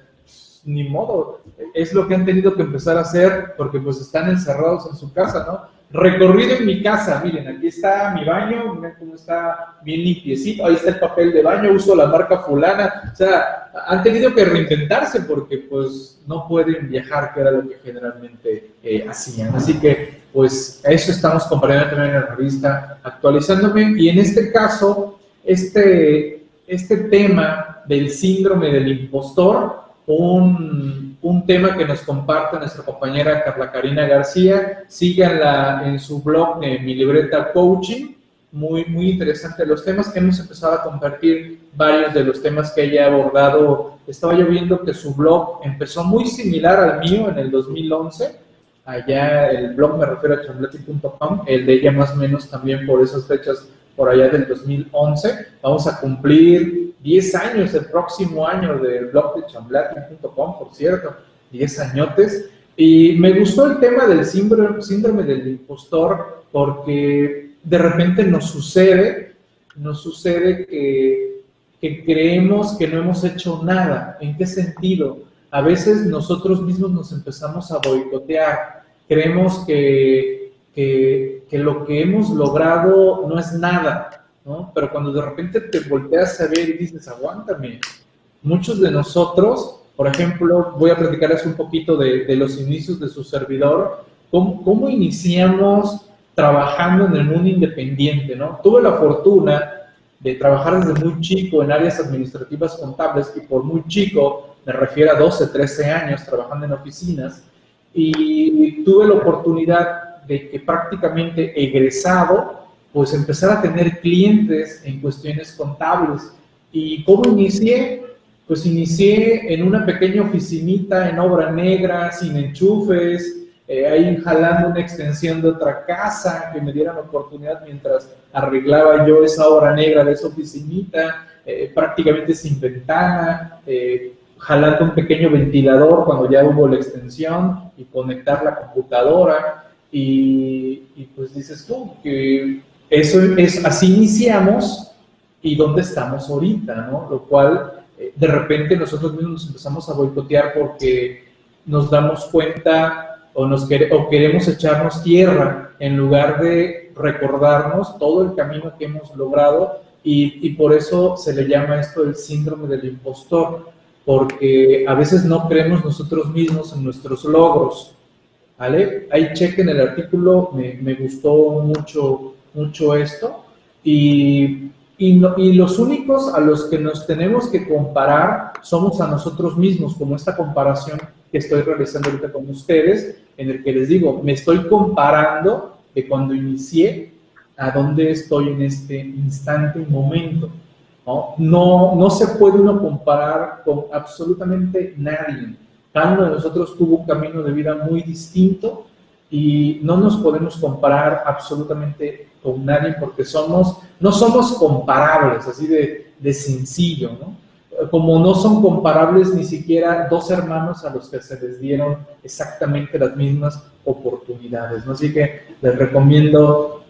Ni modo, es lo que han tenido que empezar a hacer porque pues están encerrados en su casa, ¿no? Recorrido en mi casa, miren, aquí está mi baño, miren cómo está bien limpiecito, ahí está el papel de baño, uso la marca fulana, o sea, han tenido que reinventarse porque pues no pueden viajar, que era lo que generalmente eh, hacían. Así que pues eso estamos comparando también en la revista, actualizándome, y en este caso, este, este tema del síndrome del impostor, un, un, tema que nos comparte nuestra compañera Carla Karina García. Síganla en su blog de Mi Libreta Coaching. Muy, muy interesante los temas. Hemos empezado a compartir varios de los temas que ella ha abordado. Estaba yo viendo que su blog empezó muy similar al mío en el 2011. Allá el blog me refiero a chamblati.com, el de ella más o menos también por esas fechas por allá del 2011. Vamos a cumplir 10 años el próximo año del blog de chamblati.com, por cierto, 10 añotes. Y me gustó el tema del síndrome, del impostor porque de repente nos sucede, nos sucede que, que creemos que no hemos hecho nada. ¿En qué sentido? A veces nosotros mismos nos empezamos a boicotear. Creemos que que, lo que hemos logrado no es nada, ¿no? Pero cuando de repente te volteas a ver y dices, aguántame, muchos de nosotros, por ejemplo, voy a platicarles un poquito de, los inicios de su servidor, cómo, cómo, iniciamos trabajando en el mundo independiente, ¿no? Tuve la fortuna de trabajar desde muy chico en áreas administrativas contables y por muy chico me refiero a 12, 13 años trabajando en oficinas y tuve la oportunidad de que prácticamente egresado, pues empezar a tener clientes en cuestiones contables. ¿Y cómo inicié? Pues inicié en una pequeña oficinita en obra negra, sin enchufes, eh, ahí jalando una extensión de otra casa, que me dieran oportunidad mientras arreglaba yo esa obra negra de esa oficinita, eh, prácticamente sin ventana, eh, jalando un pequeño ventilador cuando ya hubo la extensión y conectar la computadora. Y, pues dices tú que eso es, así iniciamos y dónde estamos ahorita, ¿no? Lo cual eh, de repente nosotros mismos nos empezamos a boicotear porque nos damos cuenta o, nos queremos echarnos tierra en lugar de recordarnos todo el camino que hemos logrado y por eso se le llama esto el síndrome del impostor, porque a veces no creemos nosotros mismos en nuestros logros ¿vale? Ahí chequen el artículo, me, me gustó mucho, mucho esto. Y, y, y, los únicos a los que nos tenemos que comparar somos a nosotros mismos, como esta comparación que estoy realizando ahorita con ustedes, en el que les digo, me estoy comparando de cuando inicié a dónde estoy en este instante y momento. ¿no? No, no se puede uno comparar con absolutamente nadie. Cada uno de nosotros tuvo un camino de vida muy distinto y no nos podemos comparar absolutamente con nadie porque somos, no somos comparables, así de, de sencillo, ¿no? Como no son comparables ni siquiera dos hermanos a los que se les dieron exactamente las mismas oportunidades, ¿no? Así que les recomiendo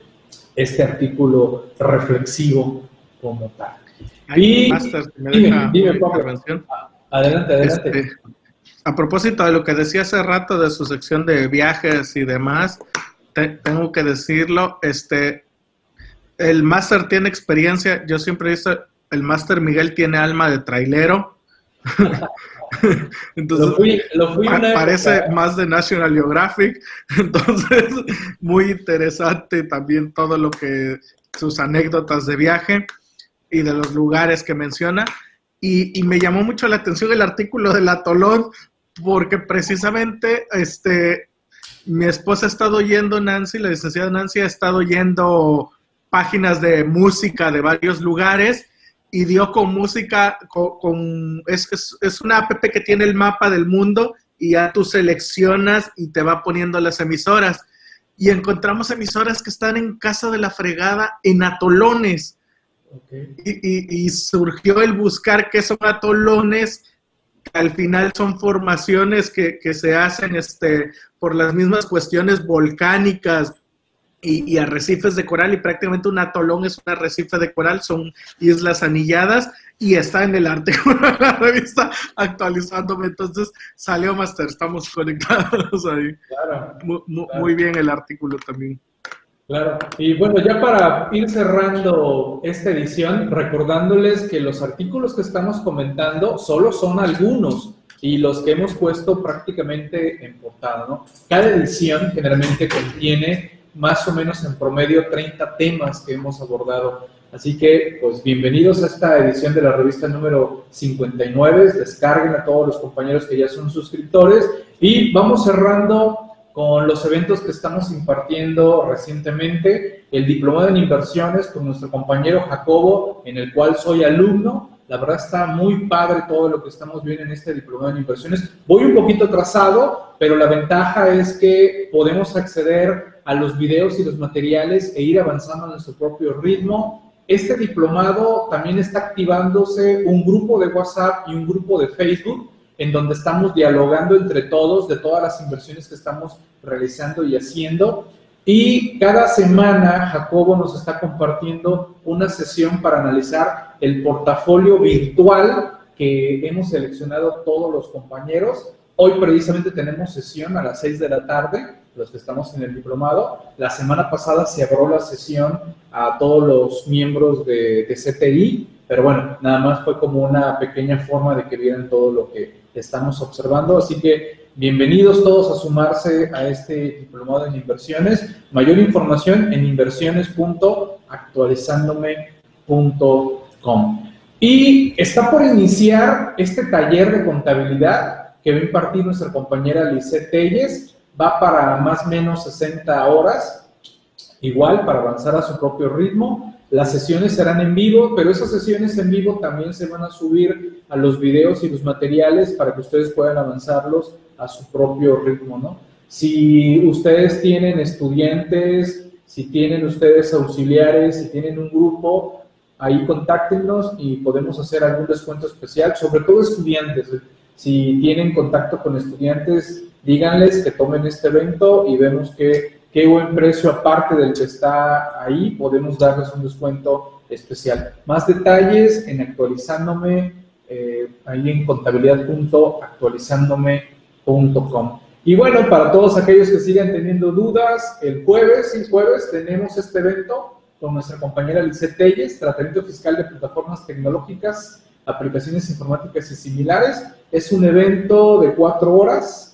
este artículo reflexivo como tal. y, dime, dime, Adelante, adelante. Este, a propósito de lo que decía hace rato de su sección de viajes y demás, tengo que decirlo, este, el máster tiene experiencia, yo siempre he el máster Miguel tiene alma de trailero. Entonces, parece más de National Geographic. Entonces, muy interesante también todo lo que, sus anécdotas de viaje y de los lugares que menciona. Y, y, me llamó mucho la atención el artículo del atolón, porque precisamente este, mi esposa ha estado oyendo, Nancy, la licenciada Nancy, ha estado oyendo páginas de música de varios lugares y dio con música, con, es, es, una app que tiene el mapa del mundo y ya tú seleccionas y te va poniendo las emisoras. Y encontramos emisoras que están en casa de la fregada en atolones. Y, y, surgió el buscar qué son atolones al final son formaciones que, se hacen este, por las mismas cuestiones volcánicas y, arrecifes de coral y prácticamente un atolón es un arrecife de coral, son islas anilladas y está en el artículo de la revista actualizándome. Entonces salió Master, estamos conectados ahí. Claro, muy, bien el artículo también. Claro, y bueno, ya para ir cerrando esta edición, recordándoles que los artículos que estamos comentando solo son algunos y los que hemos puesto prácticamente en portada, ¿no? Cada edición generalmente contiene más o menos en promedio 30 temas que hemos abordado. Así que, pues bienvenidos a esta edición de la revista número 59. Descarguen a todos los compañeros que ya son suscriptores y vamos cerrando con los eventos que estamos impartiendo recientemente. El diplomado en inversiones con nuestro compañero Jacobo, en el cual soy alumno. La verdad está muy padre todo lo que estamos viendo en este diplomado en inversiones. Voy un poquito atrasado, pero la ventaja es que podemos acceder a los videos y los materiales e ir avanzando a nuestro propio ritmo. Este diplomado también está activándose un grupo de WhatsApp y un grupo de Facebook en donde estamos dialogando entre todos de todas las inversiones que estamos realizando y haciendo. Y cada semana Jacobo nos está compartiendo una sesión para analizar el portafolio virtual que hemos seleccionado todos los compañeros. Hoy precisamente tenemos sesión a las 6 de la tarde los que estamos en el diplomado. La semana pasada se abrió la sesión a todos los miembros de, de, CTI, pero bueno, nada más fue como una pequeña forma de que vieran todo lo que estamos observando. Así que bienvenidos todos a sumarse a este diplomado en inversiones. Mayor información en inversiones.actualizandome.com. Y está por iniciar este taller de contabilidad que va a impartir nuestra compañera Lisette Telles va para más o menos 60 horas, igual para avanzar a su propio ritmo. Las sesiones serán en vivo, pero esas sesiones en vivo también se van a subir a los videos y los materiales para que ustedes puedan avanzarlos a su propio ritmo, ¿no? Si ustedes tienen estudiantes, si tienen ustedes auxiliares, si tienen un grupo, ahí contáctenos y podemos hacer algún descuento especial, sobre todo estudiantes. Si tienen contacto con estudiantes, díganles que tomen este evento y vemos que qué buen precio aparte del que está ahí, podemos darles un descuento especial. Más detalles en actualizándome, eh, ahí en contabilidad.actualizándome.com. Y bueno, para todos aquellos que sigan teniendo dudas, el jueves, y jueves, tenemos este evento con nuestra compañera Lice Telles, tratamiento fiscal de plataformas tecnológicas, aplicaciones informáticas y similares. Es un evento de cuatro horas,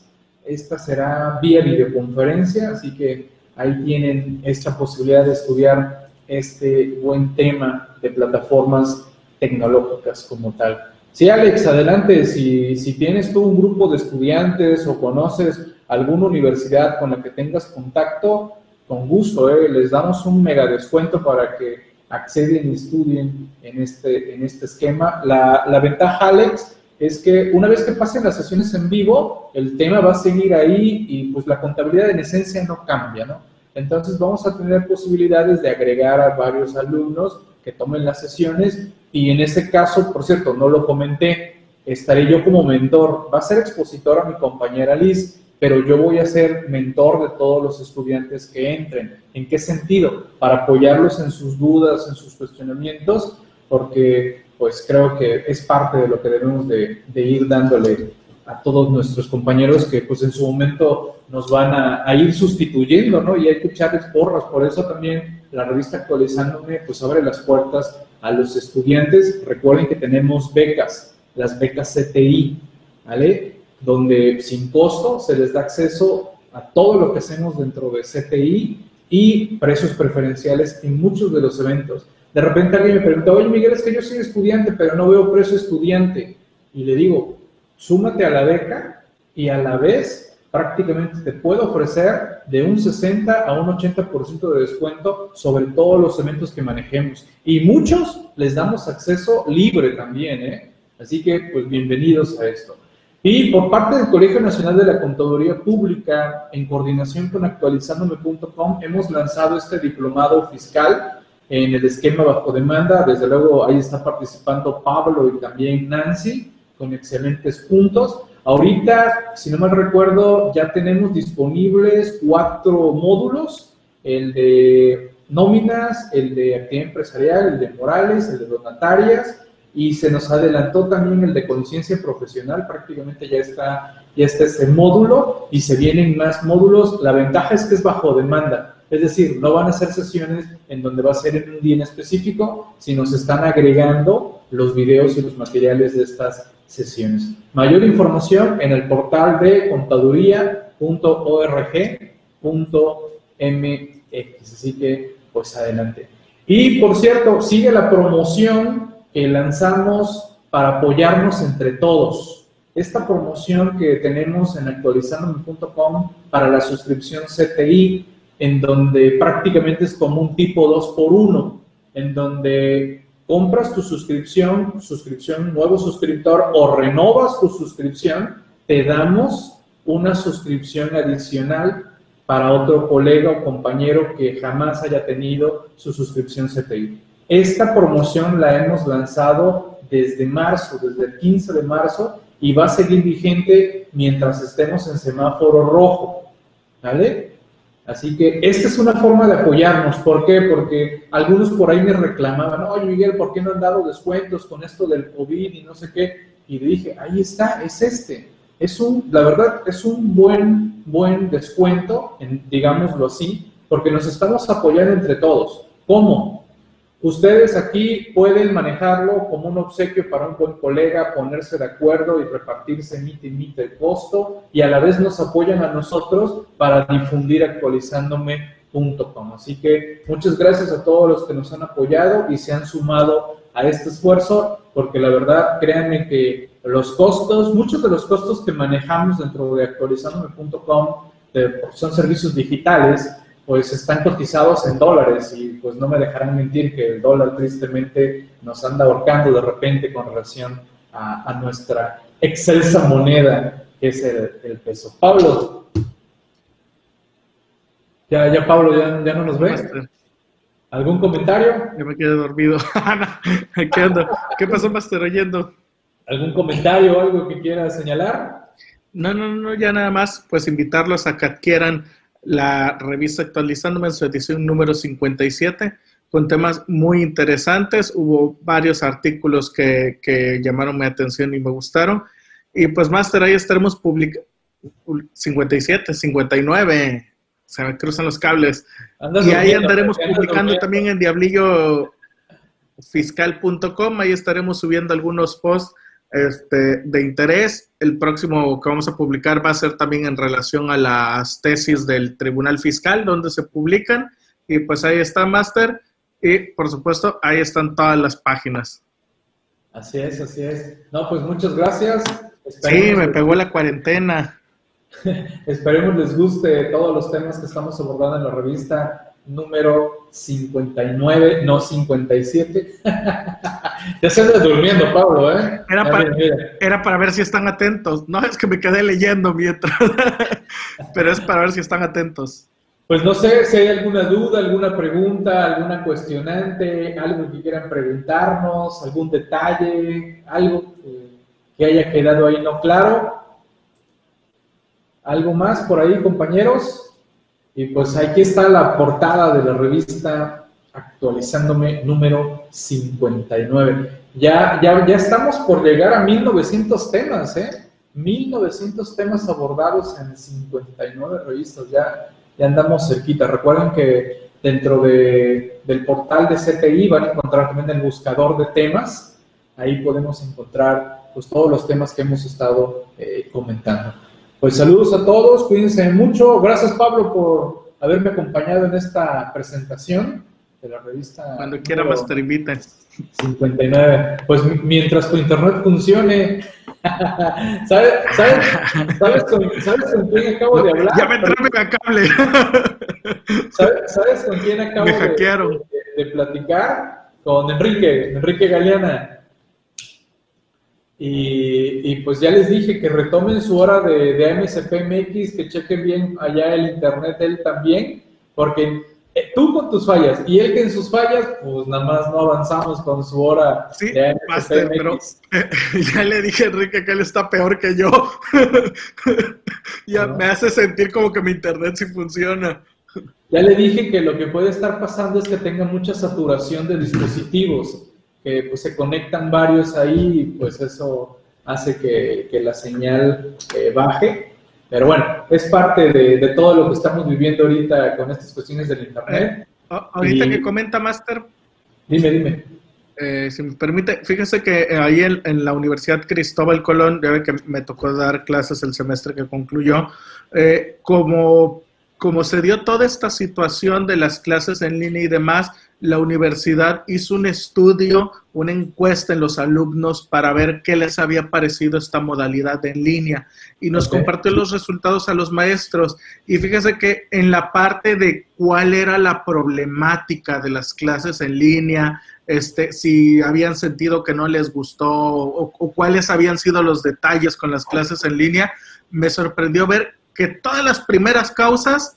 esta será vía videoconferencia, así que ahí tienen esta posibilidad de estudiar este buen tema de plataformas tecnológicas como tal. Sí, Alex, adelante, si, si tienes tú un grupo de estudiantes o conoces alguna universidad con la que tengas contacto, con gusto, ¿eh? les damos un mega descuento para que acceden y estudien en este, en este esquema. La, la ventaja, Alex, es que una vez que pasen las sesiones en vivo, el tema va a seguir ahí y pues la contabilidad en esencia no cambia, ¿no? Entonces vamos a tener posibilidades de agregar a varios alumnos que tomen las sesiones y en ese caso, por cierto, no lo comenté, estaré yo como mentor, va a ser expositora mi compañera Liz, pero yo voy a ser mentor de todos los estudiantes que entren. ¿En qué sentido? Para apoyarlos en sus dudas, en sus cuestionamientos, porque pues creo que es parte de lo que debemos de, ir dándole a todos nuestros compañeros que pues en su momento nos van a, ir sustituyendo, ¿no? Y hay que echarles porras, por eso también la revista actualizándome pues abre las puertas a los estudiantes. Recuerden que tenemos becas, las becas CTI, ¿vale? Donde sin costo se les da acceso a todo lo que hacemos dentro de CTI y precios preferenciales en muchos de los eventos. De repente alguien me pregunta, oye Miguel, es que yo soy estudiante, pero no veo precio estudiante. Y le digo, súmate a la beca y a la vez prácticamente te puedo ofrecer de un 60 a un 80% de descuento sobre todos los eventos que manejemos. Y muchos les damos acceso libre también, ¿eh? Así que, pues, bienvenidos a esto. Y por parte del Colegio Nacional de la Contaduría Pública, en coordinación con actualizandome.com, hemos lanzado este diplomado fiscal en el esquema bajo demanda. Desde luego ahí está participando Pablo y también Nancy con excelentes puntos. Ahorita, si no mal recuerdo, ya tenemos disponibles cuatro módulos el de nóminas, el de actividad empresarial, el de morales, el de donatarias y se nos adelantó también el de conciencia profesional, prácticamente ya está, ya está ese módulo y se vienen más módulos. La ventaja es que es bajo demanda, es decir, no van a ser sesiones en donde va a ser en un día en específico, sino se están agregando los videos y los materiales de estas sesiones. Mayor información en el portal de contaduría.org.mx, así que pues adelante. Y por cierto, sigue la promoción que lanzamos para apoyarnos entre todos. Esta promoción que tenemos en actualizandome.com para la suscripción CTI, en donde prácticamente es como un tipo 2 por 1, en donde compras tu suscripción, suscripción, nuevo suscriptor o renovas tu suscripción, te damos una suscripción adicional para otro colega o compañero que jamás haya tenido su suscripción CTI. Esta promoción la hemos lanzado desde marzo, desde el 15 de marzo, y va a seguir vigente mientras estemos en semáforo rojo. ¿Vale? Así que esta es una forma de apoyarnos. ¿Por qué? Porque algunos por ahí me reclamaban, oye Miguel, ¿por qué no han dado descuentos con esto del COVID y no sé qué? Y dije, ahí está, es este. Es un, la verdad, es un buen, buen descuento, digámoslo así, porque nos estamos apoyando entre todos. ¿Cómo? Ustedes aquí pueden manejarlo como un obsequio para un buen colega, ponerse de acuerdo y repartirse mite y mite el costo y a la vez nos apoyan a nosotros para difundir actualizándome.com. Así que muchas gracias a todos los que nos han apoyado y se han sumado a este esfuerzo, porque la verdad, créanme que los costos, muchos de los costos que manejamos dentro de actualizándome.com son servicios digitales, pues están cotizados en dólares y pues no me dejarán mentir que el dólar tristemente nos anda ahorcando de repente con relación a, nuestra excelsa moneda que es el, peso. Pablo, ya, ya Pablo, ya, ya no nos ve. ¿Algún comentario? Ya me quedé dormido. ¿Qué pasó, Master? Oyendo. ¿Algún comentario o algo que quiera señalar? No, no, no, ya nada más, pues invitarlos a que adquieran la revista Actualizándome en su edición número 57 con temas muy interesantes. Hubo varios artículos que, que llamaron mi atención y me gustaron. Y pues, Master, ahí estaremos publicando 57, 59, se me cruzan los cables. y ahí andaremos publicando también en diablillofiscal.com, ahí estaremos subiendo algunos posts este, de interés. El próximo que vamos a publicar va a ser también en relación a las tesis del Tribunal Fiscal, donde se publican. Y pues ahí está, Master. Y por supuesto, ahí están todas las páginas. Así es, así es. No, pues muchas gracias. sí, me pegó la cuarentena. Esperemos les guste todos los temas que estamos abordando en la revista número 59, no 57. ya se anda durmiendo, Pablo, ¿eh? Era para, ver si están atentos. No, es que me quedé leyendo mientras, pero es para ver si están atentos. Pues no sé si hay alguna duda, alguna pregunta, alguna cuestionante, algo que quieran preguntarnos, algún detalle, algo que haya quedado ahí no claro. ¿Algo más por ahí, compañeros? Y pues aquí está la portada de la revista actualizándome número 59. Ya, ya, ya estamos por llegar a 1900 temas, ¿eh? 1900 temas abordados en 59 revistas, ya, ya andamos cerquita. Recuerden que dentro de, del portal de CTI van a encontrar también el buscador de temas, ahí podemos encontrar pues, todos los temas que hemos estado eh, comentando. Pues saludos a todos, cuídense mucho. Gracias Pablo por haberme acompañado en esta presentación de la revista. Cuando quiera más te invitan. 59. Pues mientras tu internet funcione. ¿Sabes, sabes, con, quién acabo de hablar? Ya me a cable. ¿Sabes, con quién acabo de, de, platicar? Con Enrique, Enrique Galeana. Y, pues ya les dije que retomen su hora de, de AMSPMX, que chequen bien allá el internet él también, porque eh, tú con tus fallas y él que en sus fallas, pues nada más no avanzamos con su hora sí, de pero ya le dije a Enrique que él está peor que yo. ya me hace sentir como que mi internet sí funciona. Ya le dije que lo que puede estar pasando es que tenga mucha saturación de dispositivos, que pues se conectan varios ahí y pues eso hace que, la señal eh, baje. Pero bueno, es parte de, todo lo que estamos viviendo ahorita con estas cuestiones del Internet. Eh, ahorita que comenta Master. Dime, dime. Eh, si me permite, fíjese que ahí en, la Universidad Cristóbal Colón, ya ve que me tocó dar clases el semestre que concluyó, como como se dio toda esta situación de las clases en línea y demás, la universidad hizo un estudio, una encuesta en los alumnos para ver qué les había parecido esta modalidad en línea y nos compartió los resultados a los maestros. Y fíjese que en la parte de cuál era la problemática de las clases en línea, este, si habían sentido que no les gustó o, o cuáles habían sido los detalles con las clases en línea, me sorprendió ver que todas las primeras causas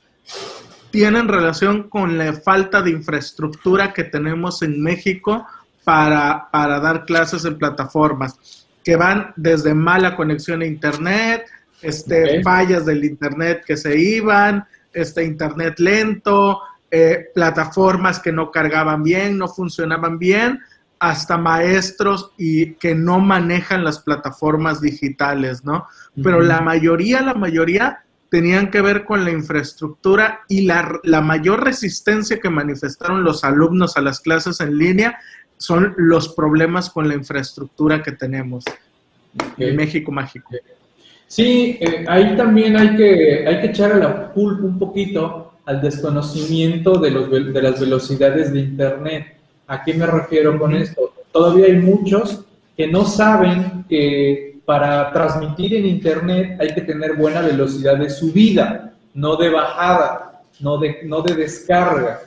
tienen relación con la falta de infraestructura que tenemos en México para, dar clases en plataformas, que van desde mala conexión a Internet, este, fallas del Internet que se iban, este, Internet lento, eh, plataformas que no cargaban bien, no funcionaban bien, hasta maestros y que no manejan las plataformas digitales, ¿no? Pero la mayoría, la mayoría tenían que ver con la infraestructura y la, mayor resistencia que manifestaron los alumnos a las clases en línea son los problemas con la infraestructura que tenemos en México Mágico. Sí, eh, ahí también hay que, hay que echar a la culpa un poquito al desconocimiento de, los, de las velocidades de Internet. ¿A qué me refiero con esto? Todavía hay muchos que no saben que para transmitir en Internet hay que tener buena velocidad de subida, no de bajada, no de, no de descarga.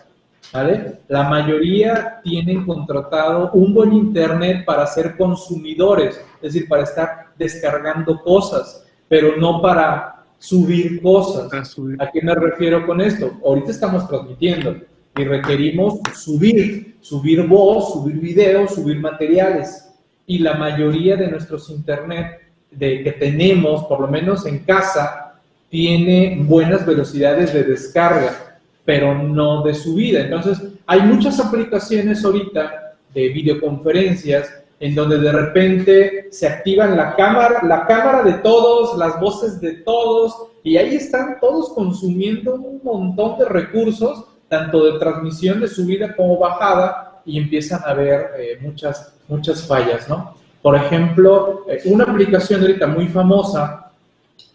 ¿vale? La mayoría tienen contratado un buen Internet para ser consumidores, es decir, para estar descargando cosas, pero no para subir cosas. ¿A qué me refiero con esto? Ahorita estamos transmitiendo y requerimos subir, subir voz, subir video, subir materiales y la mayoría de nuestros internet de, que tenemos, por lo menos en casa, tiene buenas velocidades de descarga, pero no de subida. Entonces, hay muchas aplicaciones ahorita de videoconferencias en donde de repente se activan la cámara, la cámara de todos, las voces de todos, y ahí están todos consumiendo un montón de recursos, tanto de transmisión de subida como bajada, y empiezan a haber eh, muchas muchas fallas, ¿no? Por ejemplo, eh, una aplicación ahorita muy famosa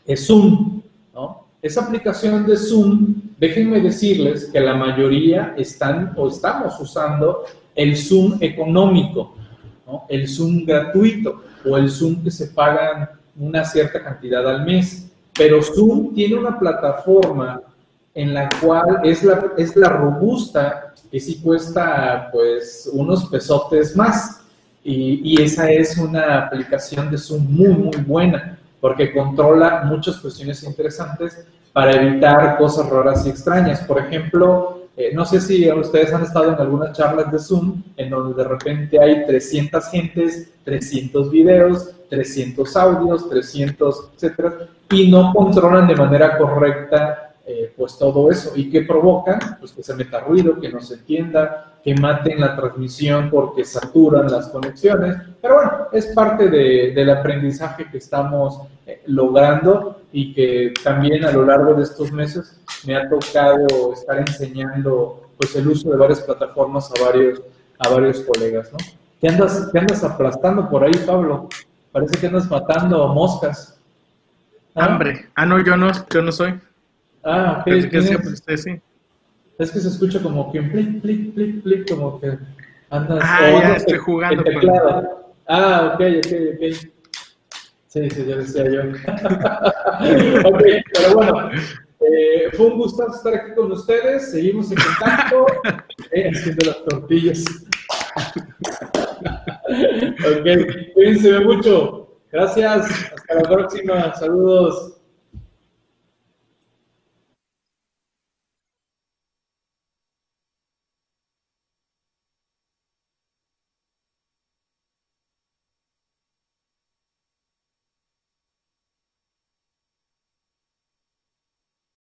es Zoom, ¿no? Esa aplicación de Zoom, déjenme decirles que la mayoría están o estamos usando el Zoom económico. El Zoom gratuito o el Zoom que se pagan una cierta cantidad al mes. Pero Zoom tiene una plataforma en la cual es la, es la robusta y sí cuesta pues unos pesotes más. Y, esa es una aplicación de Zoom muy, muy buena, porque controla muchas cuestiones interesantes para evitar cosas raras y extrañas. Por ejemplo, eh, no sé si ustedes han estado en algunas charlas de Zoom en donde de repente hay 300 gentes, 300 videos, 300 audios, 300, etcétera, y no controlan de manera correcta eh, pues todo eso. ¿Y qué provoca? Pues que se meta ruido, que no se entienda, que maten la transmisión porque saturan las conexiones. Pero bueno, es parte del aprendizaje que estamos eh, logrando y que también a lo largo de estos meses me ha tocado estar enseñando pues el uso de varias plataformas a varios, a varios colegas, ¿no? ¿Qué andas, ¿Qué andas aplastando por ahí, Pablo? Parece que andas matando moscas. Hambre. Ah, no, yo no, yo no soy. Ah, ok. Es que, sí. es que se escucha como que un plic, plic, plic, plic, como que andas. Ah, ya estoy jugando. Ah, ok, ok, ok. Sí, sí, ya decía yo. ok, pero bueno, eh, fue un gusto estar aquí con ustedes. Seguimos en contacto, eh, haciendo las tortillas. ok, cuídense mucho. Gracias. Hasta la próxima. Saludos.